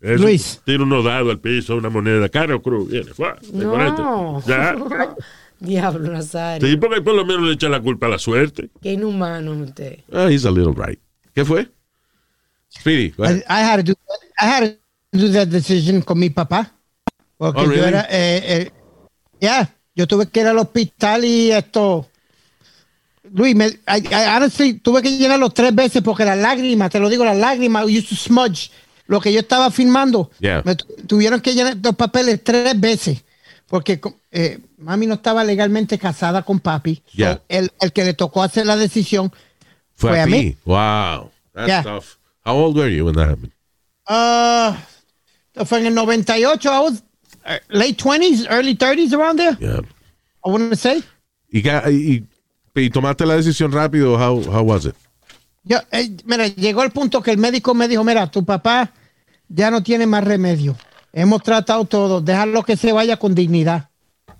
Eso, Luis. Tira unos dados al piso, una moneda, cara o cruz, viene, desconecta. No. Ya. (laughs) Diablo, Nazario. Sí, porque por lo menos le echa la culpa a la suerte. Qué inhumano usted. Ah, he's a little right. ¿Qué fue? Speedy, go ahead. I, I had to do I had to do that decision con mi papá. Porque Oh, yo really? era, eh, eh, ya, yo tuve que ir al hospital y esto. Luis, me, I, I honestly tuve que llenarlo tres veces porque las lágrimas, te lo digo, las lágrimas used to smudge lo que yo estaba filmando. Yeah. Me tu- tuvieron que llenar los papeles tres veces porque eh, mami no estaba legalmente casada con papi. So, el, el que le tocó hacer la decisión Fue, fue a a ti. mí. Wow. That's Yeah. tough. How old were you when that happened? Uh, fue en el 98. I was uh, late 20s, early 30s around there. Yeah. I want to say. ¿Y, y, y tomaste la decisión rápido? How, how was it? Yo, eh, mira, llegó el punto que el médico me dijo, mira, tu papá ya no tiene más remedio. Hemos tratado todo, déjalo que se vaya con dignidad.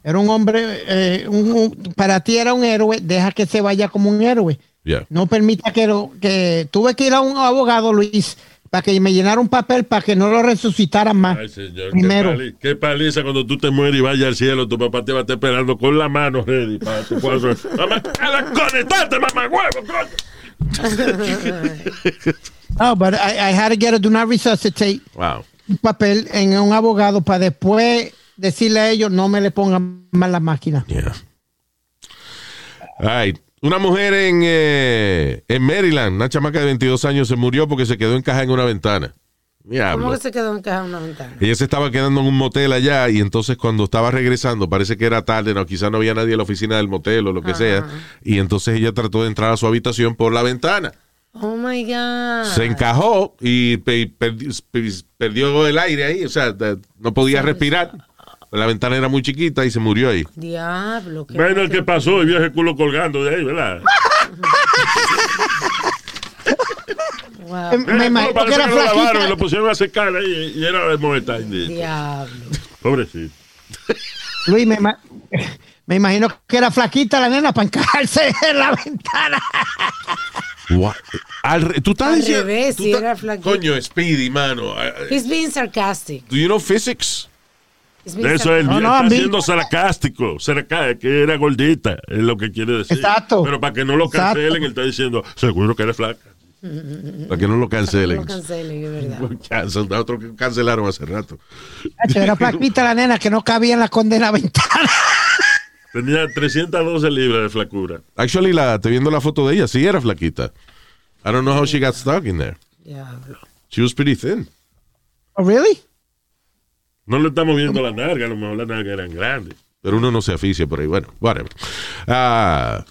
Era un hombre, eh, un- un- para ti era un héroe, deja que se vaya como un héroe. Yeah. No permita que lo, que tuve que ir a un abogado, Luis, para que me llenara un papel para que no lo resucitaran más. Ay, señor, qué, Primero. qué paliza cuando tú te mueres y vayas al cielo, tu papá te va a estar esperando con la mano ready para tu cuadro. (laughs) Mamá, a la conectarte, mamá huevo, coño. (laughs) No, but I, I had to get a do not resuscitate. Wow. un papel en un abogado para después decirle a ellos no me le pongan más la máquina. Yeah. All right. Una mujer en, eh, en Maryland, una chamaca de 22 años, se murió porque se quedó encajada en una ventana. ¿Cómo que se quedó encajado en una ventana? Ella se estaba quedando en un motel allá y entonces cuando estaba regresando, parece que era tarde, no, quizás no había nadie en la oficina del motel o lo que sea, y entonces ella trató de entrar a su habitación por la ventana. Oh my God. Se encajó y pe- perdi- pe- perdió el aire ahí, o sea, no podía respirar. La ventana era muy chiquita y se murió ahí. Diablo. qué- Bueno, el que pasó y vio ese culo colgando de ahí, ¿verdad? (laughs) Wow. Eh, Me imagino que era lo lavaron flaquita. lo pusieron a secar ahí y era de Thai. Diablo. Pobrecito. Luis, me, (laughs) me imagino que era flaquita la nena para encajarse (laughs) en la ventana. What? Al re- tú estás Al diciendo- revés, tú si era flaquito. Coño, Speedy, mano. He's being sarcastic. Do you know physics? Eso es. No, no, está siendo sarcástico, sarca- que era gordita, es lo que quiere decir. Exacto. Pero para que no lo Exacto. cancelen, él está diciendo, seguro que eres flaca. Para que no lo cancelen. No cancelen, es verdad. Cancel- Otro que cancelaron hace rato. Era (laughs) flaquita la nena que no cabía en la condena ventana. Tenía 312 libras de flacura. Actually, la, estoy viendo la foto de ella. Sí, era flaquita. I don't know how she got stuck in there. Diablo. She was pretty thin. Oh, really? No le estamos viendo la narga, a lo mejor las nargas eran grandes. Pero uno no se aficia por ahí. Bueno, whatever. Ah,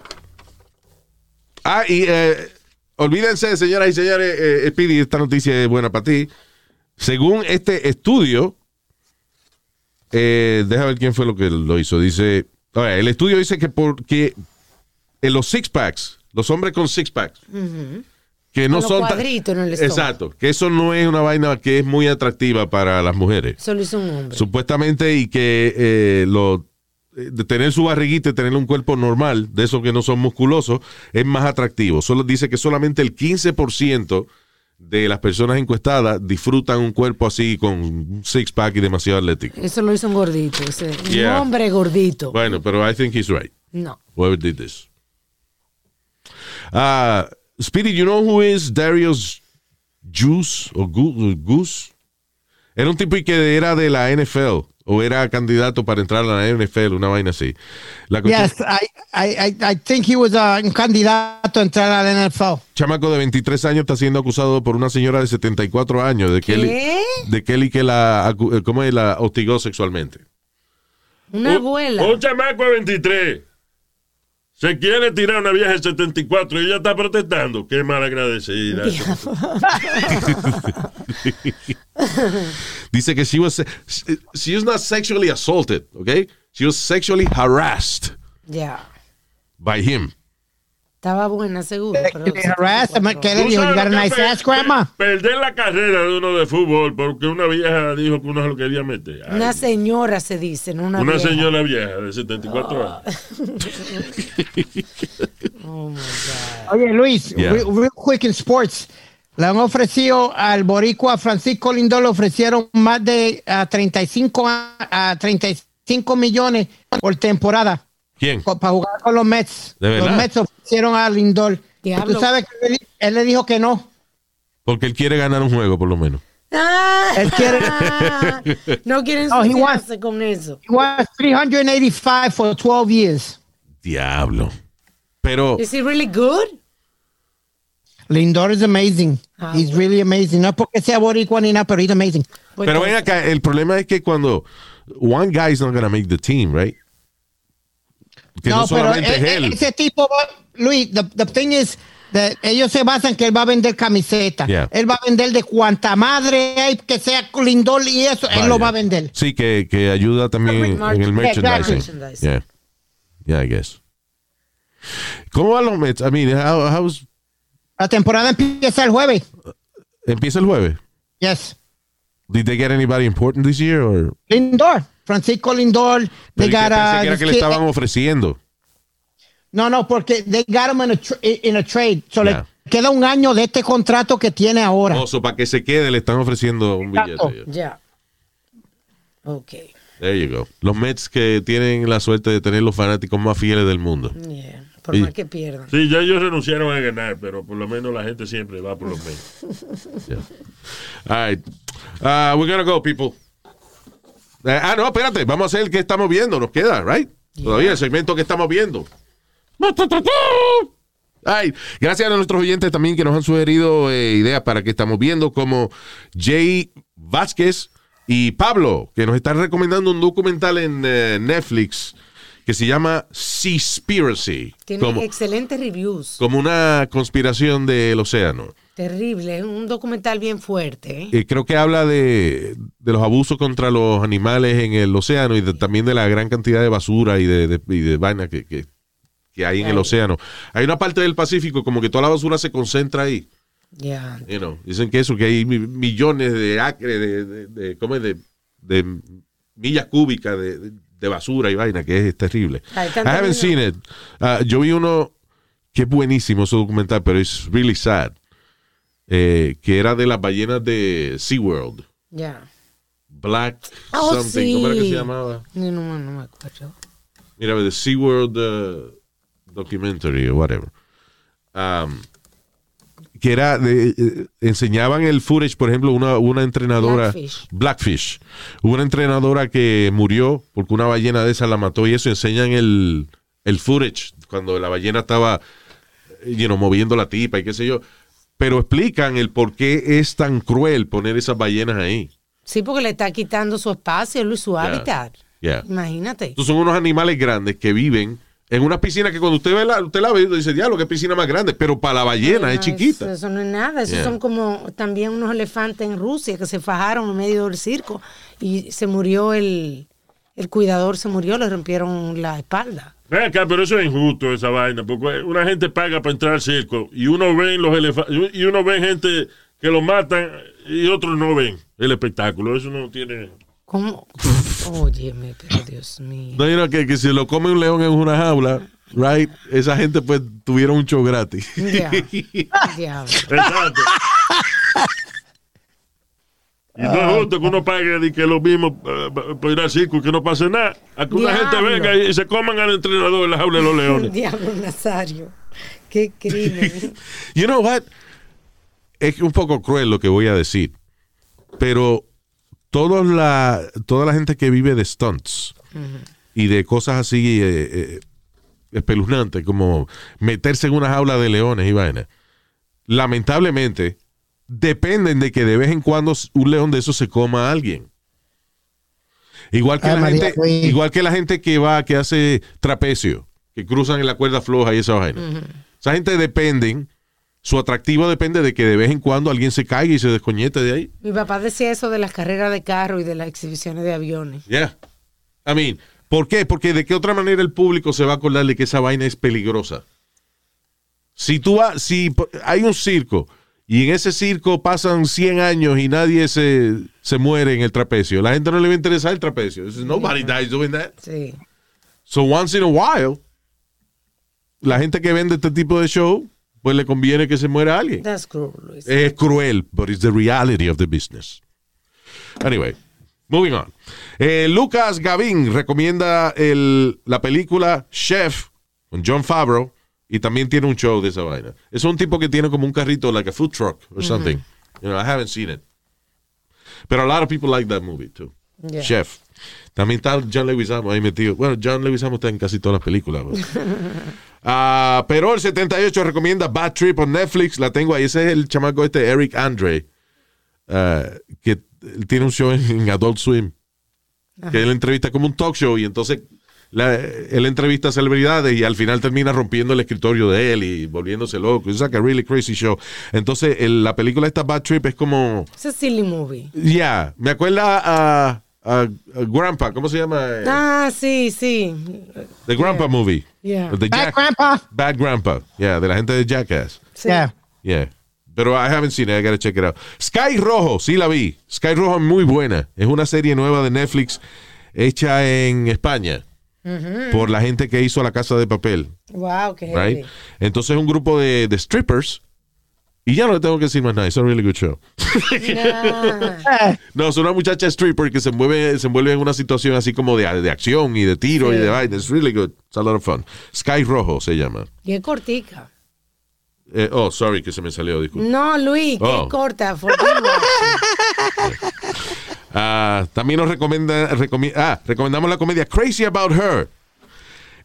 ah, y eh, olvídense, señoras y señores, eh, Speedy, esta noticia es buena para ti. Según este estudio, eh, deja ver quién fue lo que lo hizo. Dice, el estudio dice que porque en los six packs, los hombres con six packs, que no son cuadritos en el exacto, que eso no es una vaina que es muy atractiva para las mujeres Solo hizo un hombre. supuestamente y que eh, lo eh, de tener su barriguita y tener un cuerpo normal, de esos que no son musculosos, es más atractivo. Solo dice que solamente el 15% de las personas encuestadas disfrutan un cuerpo así con un six pack y demasiado atlético. Eso lo hizo un gordito. Ese, Yeah. Un hombre gordito. Bueno, pero I think he's right. No. Whoever did this. Uh, Speedy, you know who is Darius Juice o Goose? Era un tipo que era de la NFL o era candidato para entrar a la NFL, una vaina así. La cuestión- Yes, I, I, I, think he was uh, un candidato a entrar al NFL. chamaco de 23 años está siendo acusado por una señora de 74 años de ¿Qué? de que él y que la, eh, ¿cómo es? la hostigó sexualmente. Una Un- abuela. Un chamaco de 23 se quiere tirar a una vieja de 74 y ella está protestando. Qué mal agradecida. (laughs) Dice que she was she was not sexually assaulted, okay? She was sexually harassed Ya. by him. Estaba buena, seguro. pero Le harassed, se ¿qué le ¿Tú dijo? You sabes got a Perder la carrera de uno de fútbol porque una vieja dijo que uno se lo quería meter. Ay, Una señora se dice, no una una vieja. señora vieja de 74 años. (laughs) Oh, my God. Oye, Luis, Yeah. real, real quick in sports. Le han ofrecido al boricua Francisco Lindor, le ofrecieron más de ah, 35, a, a 35 millones por temporada ¿Quién? para jugar con los Mets. ¿De verdad? Los Mets ofrecieron a Lindor. Diablo. Tú sabes que él, le di- él le dijo que no. Porque él quiere ganar un juego, por lo menos. Ah, Él quiere- (laughs) no quieren No, he ensuciarse con eso. He wants 385 for 12 years. Diablo. Pero, Is he really good? Lindor is amazing. Ah, He's bueno. really amazing. No es porque sea boricua ni nada, pero he's amazing. Pues pero ven entonces, acá, el problema es que cuando one guy is not gonna make the team, right? Que no, solamente e- es él. ese tipo, va- Luis, the, the thing is, that ellos se basan que él va a vender camiseta. Yeah. Él va a vender de cuanta madre hay que sea Lindor y eso, él lo va a vender. Sí, que, que ayuda también en el merchandising. Yeah. Yeah, I guess. ¿Cómo van los Mets? I mean, how, how's- La temporada empieza el jueves. empieza el jueves. Yes. Did they get anybody important this year? Or? Lindor. Francisco Lindor. Pero They ¿y qué got, pensé uh, que era que le estaban ofreciendo. No, no, porque they got him in a, tra- in a trade. So Yeah. le queda un año de este contrato que tiene ahora. Oso, para que se quede, le están ofreciendo un Exacto. billete. Ya. Ok. There you go. Los Mets que tienen la suerte de tener los fanáticos más fieles del mundo. Yeah. Por Sí. más que pierdan. Sí, ya ellos renunciaron a ganar, pero por lo menos la gente siempre va por los medios. (laughs) Yeah. All right. Uh, we're gonna go, people. Eh, ah, no, espérate. Vamos a hacer el que estamos viendo. Nos queda, right? Todavía el segmento que estamos viendo. Ay, gracias a nuestros oyentes también que nos han sugerido eh, ideas para que estamos viendo, como Jay Vázquez y Pablo, que nos están recomendando un documental en eh, Netflix que se llama Seaspiracy, Tiene como, excelentes reviews. como una conspiración del océano. Terrible. Un documental bien fuerte. ¿eh? Eh, creo que habla de, de los abusos contra los animales en el océano y de- también de la gran cantidad de basura y de, de, y de vaina que, que- que hay en el océano. Hay una parte del Pacífico como que toda la basura se concentra ahí. You know, dicen que eso, que hay mi- millones de acres, de, de, de- ¿cómo es? de, de millas cúbicas de, de basura y vaina, que es terrible. I haven't seen it. Ah, yo vi uno que es buenísimo ese documental, pero es really sad. eh, que era de las ballenas de SeaWorld. Ya. Black Oh, something. ¿Cómo era que sí. se llamaba? No, no, no me acuerdo. Mira, the SeaWorld uh, documentary o whatever. Um, que era, de- eh, enseñaban el footage, por ejemplo, una, una entrenadora. Blackfish. Blackfish. Una entrenadora que murió porque una ballena de esa la mató y eso enseñan el, el footage cuando la ballena estaba you know, moviendo la tipa y qué sé yo. Pero explican el por qué es tan cruel poner esas ballenas ahí. Sí, porque le está quitando su espacio y su hábitat. Yeah. Imagínate. Estos son unos animales grandes que viven en una piscina que cuando usted ve la, usted la ve y dice, diablo, qué piscina más grande, pero para la ballena es No, chiquita. Eso, eso no es nada. Esos Yeah. son como también unos elefantes en Rusia que se fajaron en medio del circo y se murió el, el cuidador, se murió, le rompieron la espalda. Ven acá, pero eso es injusto esa vaina, porque una gente paga para entrar al circo y uno ve los elefantes y uno ve gente que lo matan y otros no ven el espectáculo. Eso no tiene. ¿Cómo? (laughs) Óyeme, pero Dios mío. No, you know, que, que si lo come un león en una jaula, right, esa gente pues tuvieron un show gratis. Ya. (laughs) Diablo. Exacto. Y no es justo que uno pague de que lo mismo eh, por ir al circo y que no pase nada. A que una gente venga y se coman al entrenador en la jaula de los leones. Diablo, Nazario. Qué crimen. (laughs) You know what? Es un poco cruel lo que voy a decir, pero toda la, toda la gente que vive de stunts y de cosas así eh, eh, espeluznantes, como meterse en una jaula de leones y vaina, lamentablemente dependen de que de vez en cuando un león de esos se coma a alguien. Igual que, Ay, la María gente, igual que la gente que va, que hace trapecio, que cruzan en la cuerda floja y esa vaina. Esa gente dependen, su atractivo depende de que de vez en cuando alguien se caiga y se descoñete de ahí. Mi papá decía eso de las carreras de carro y de las exhibiciones de aviones. Yeah. I mean, ¿por qué? Porque de qué otra manera el público se va a acordar de que esa vaina es peligrosa. Si tú vas, si hay un circo y en ese circo pasan 100 años y nadie se, se muere en el trapecio, la gente no le va a interesar el trapecio. Nobody dies doing that. Sí. So once in a while, la gente que vende este tipo de show, pues le conviene que se muera alguien. That's cruel, Luis. Es cruel, but it's the reality of the business. Anyway, moving on. Eh, Lucas Gavín recomienda el- la película Chef con John Favreau y también tiene un show de esa vaina. Es un tipo que tiene como un carrito, like a food truck or something. You know, I haven't seen it. But a lot of people like that movie too. Yeah. Chef. También está John Leguizamo ahí metido. Bueno, John Leguizamo está en casi todas las películas. (laughs) pero el 78 recomienda Bad Trip on Netflix. La tengo ahí. Ese es el chamaco este, Eric Andre, ah, que tiene un show en, Adult Swim. Que él entrevista como un talk show y entonces la- él entrevista a celebridades y al final termina rompiendo el escritorio de él y volviéndose loco. Es like a really crazy show. Entonces el- la película esta Bad Trip es como... Es silly movie. Ya, me acuerda a, a Grandpa, ¿cómo se llama? Ah, sí, sí. The Grandpa Movie. Yeah. The Bad Jack- Grandpa. Bad Grandpa. Yeah, de la gente de Jackass. sí. Yeah. Yeah. Pero I haven't seen it. I gotta check it out. Sky Rojo, sí la vi. Sky Rojo es muy buena. Es una serie nueva de Netflix hecha en España por la gente que hizo La Casa de Papel. Wow, qué Right? Entonces un grupo de, de strippers. Y ya no le tengo que decir más nada. Es un really good show. (laughs) Eh, No, es una muchacha stripper que se mueve, se envuelve en una situación así como de, de acción y de tiro y de vaina. It's really good. It's a lot of fun. Sky Rojo se llama. Y es cortica. Eh, oh, sorry que se me salió, disculpe. No, Luis, que Oh. es corta. (laughs) Ah, también nos recomienda, recomi- ah, recomendamos la comedia Crazy About Her.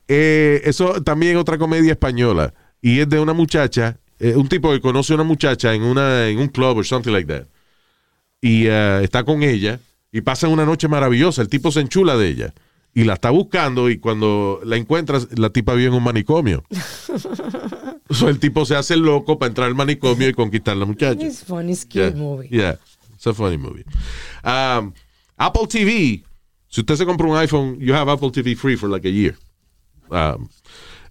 Eh, eso también es otra comedia española. Y es de una muchacha, eh, un tipo que conoce a una muchacha en, una, en un club o something like that. Y ah, está con ella y pasan una noche maravillosa. El tipo se enchula de ella y la está buscando y cuando la encuentras, la tipa vive en un manicomio. (laughs) So, el tipo se hace loco para entrar al manicomio y conquistar a la muchacha. It's funny, it's cute Yeah, movie. Yeah, it's a funny movie. Um, Apple TV, si usted se compra un iPhone, you have Apple TV free for like a year. Um,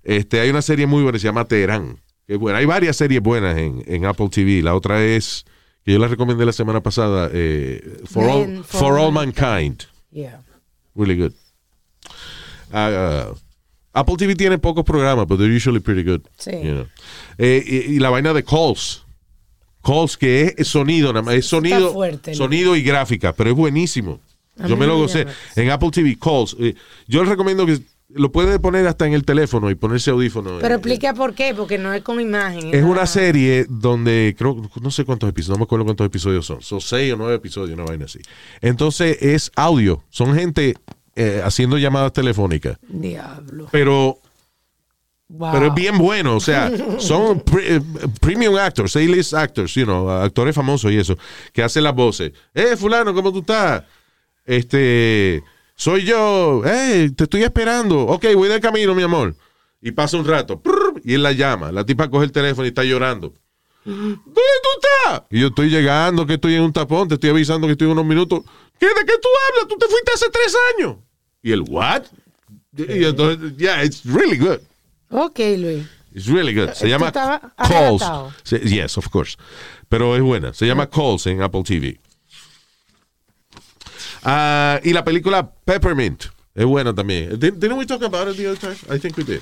este, hay una serie muy buena, se llama Teherán. Que es buena. Hay varias series buenas en, en Apple TV. La otra es, que yo la recomendé la semana pasada, eh, For, All, For For All Mankind. Yeah. Really good. Ah, ah, Apple TV tiene pocos programas, but they're usually pretty good. Sí. you know. Eh, y, y la vaina de calls. Calls que es sonido, nada más, es sonido, fuerte, sonido y gráfica, pero es buenísimo. A Yo me lo gocé. En Apple TV, calls. eh, yo les recomiendo que lo puede poner hasta en el teléfono y ponerse audífono. Pero explica por qué, porque no es con imagen. es una serie donde creo, no sé cuántos episodios, no me acuerdo cuántos episodios son. Son seis o nueve episodios, una vaina así. Entonces es audio. Son gente eh, haciendo llamadas telefónicas. Diablo. Pero, Wow. pero es bien bueno. O sea, son (laughs) pre- eh, premium actors, A-list actors, you know, actores famosos y eso, que hacen las voces. Eh, fulano, ¿cómo tú estás? Este, soy yo. Eh, te estoy esperando. Ok, voy de camino, mi amor. Y pasa un rato. y él la llama. La tipa coge el teléfono y está llorando. ¿Dónde tú estás? Y yo estoy llegando, que estoy en un tapón, te estoy avisando que estoy en unos minutos. ¿Qué de qué tú hablas? Tú te fuiste hace tres años. Y el what? Y entonces, yeah, it's really good. Ok, Luis. It's really good. Se ¿Tú llama Calls. Se- yes, of course. Pero es buena. Se llama Calls en Apple TV. Ah, y la película Peppermint. Es buena también. Did- Didn't we talk about it the other time? I think we did.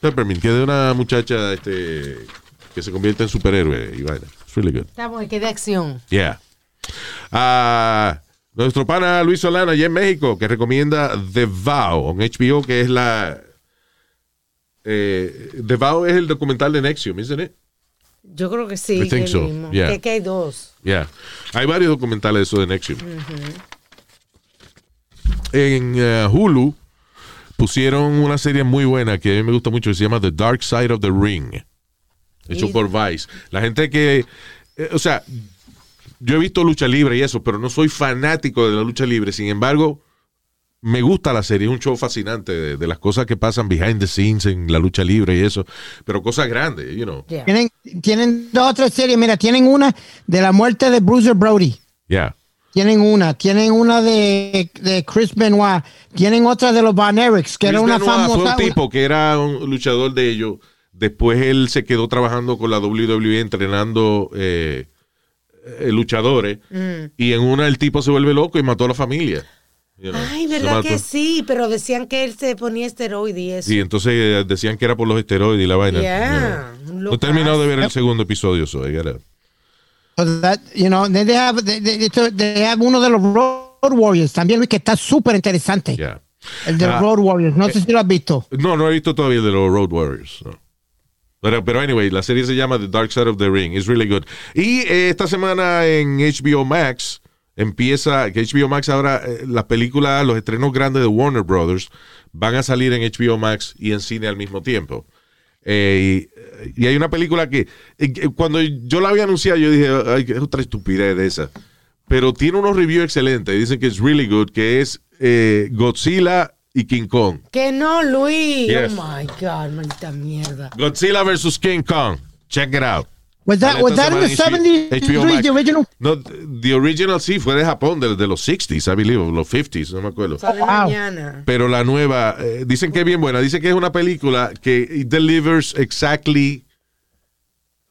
Peppermint, que es de una muchacha este, que se convierte en superhéroe y vaina. It's really good. Estamos en que de acción. Yeah. Ah, nuestro pana Luis Solano allá en México que recomienda The Vow en HBO, que es la. Eh, The Vow es el documental de Nexium, isn't it? Yo creo que sí. I think so, mismo. yeah. Que, que hay dos. Yeah. Hay varios documentales de eso de Nexium. En eh, Hulu pusieron una serie muy buena que a mí me gusta mucho que se llama The Dark Side of the Ring. Hecho por Vice. La gente que. eh, o sea, yo he visto lucha libre y eso, pero no soy fanático de la lucha libre. Sin embargo, me gusta la serie. Es un show fascinante de, de las cosas que pasan behind the scenes en la lucha libre y eso. Pero cosas grandes, you know. Yeah. Tienen, tienen dos o tres series. Mira, tienen una de la muerte de Bruiser Brody. Yeah. Tienen una. Tienen una de, de Chris Benoit. Tienen otra de los Van Erics, que era una Benoit famosa. Fue un tipo que era un luchador de ellos. Después él se quedó trabajando con la WWE entrenando eh, eh, luchadores. Mm. Y en una el tipo se vuelve loco y mató a la familia. You know, Ay, ¿verdad que sí? Pero decían que él se ponía esteroide y eso. Sí, entonces eh, decían que era por los esteroides y la vaina. Yeah, you know. un No he terminado de ver el segundo episodio. So I gotta- So that, you know, they, they have, they, they- they have uno de los Road Warriors también, Luis, que está súper interesante. yeah. El de los Ah, Road Warriors. No sé si lo has visto. No, no he visto todavía el de los Road Warriors. no. Pero, pero anyway, la serie se llama The Dark Side of the Ring. It's really good. Y eh, esta semana en HBO Max empieza, que HBO Max ahora, eh, las películas, los estrenos grandes de Warner Brothers van a salir en HBO Max y en cine al mismo tiempo. Eh, y, y hay una película que, eh, que cuando yo la había anunciado, yo dije, ay, es otra estupidez de esa. Pero tiene unos reviews excelentes. Dicen que es really good, que es eh, Godzilla y King Kong. Que no, Luis. Yes. Oh my God, maldita mierda. Godzilla vs. King Kong. Check it out. Was that, was in the semana 70s, en HBO the original? No, the original sí fue de Japón, de, de los 60s, I believe, los 50s, no me acuerdo. Wow. Pero la nueva, eh, dicen que es bien buena. Dicen que es una película que it delivers exactly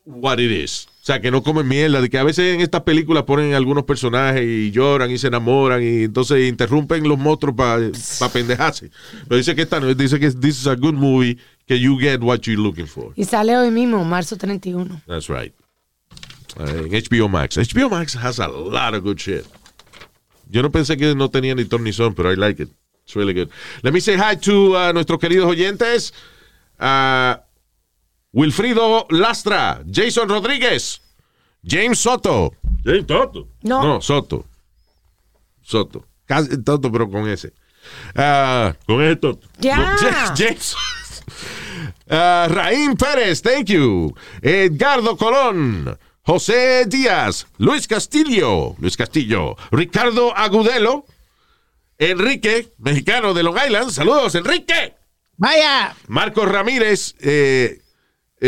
what it is. O sea, que no comen mierda. De que a veces en estas películas ponen algunos personajes y lloran y se enamoran y entonces interrumpen los monstruos para pendejarse. Pero dice que esta no, dice que this is a good movie, que you get what you're looking for. Y sale hoy mismo, marzo 31. That's right. Uh, en HBO Max. HBO Max has a lot of good shit. Yo no pensé que no tenía ni ton ni son, pero I like it. It's really good. Let me say hi to uh, nuestros queridos oyentes. Uh, Wilfrido Lastra, Jason Rodríguez, James Soto. James Toto. No. No, Soto. Soto. Casi Toto, pero con ese. Uh, Con ese Toto. Ya. Ja- (laughs) James. Uh, Raín Pérez, thank you. Edgardo Colón. José Díaz. Luis Castillo. Luis Castillo. Ricardo Agudelo. Enrique, mexicano de Long Island. Saludos, Enrique. Vaya. Marcos Ramírez. Eh,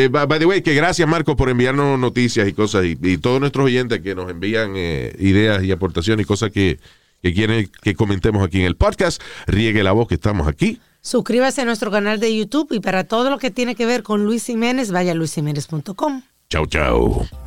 eh, by the way, que gracias, Marcos, por enviarnos noticias y cosas. Y, y todos nuestros oyentes que nos envían eh, ideas y aportaciones y cosas que, que quieren que comentemos aquí en el podcast. Riegue la voz que estamos aquí. Suscríbase a nuestro canal de YouTube y para todo lo que tiene que ver con Luis Jiménez, vaya a luisjiménez.com. Chau, chau.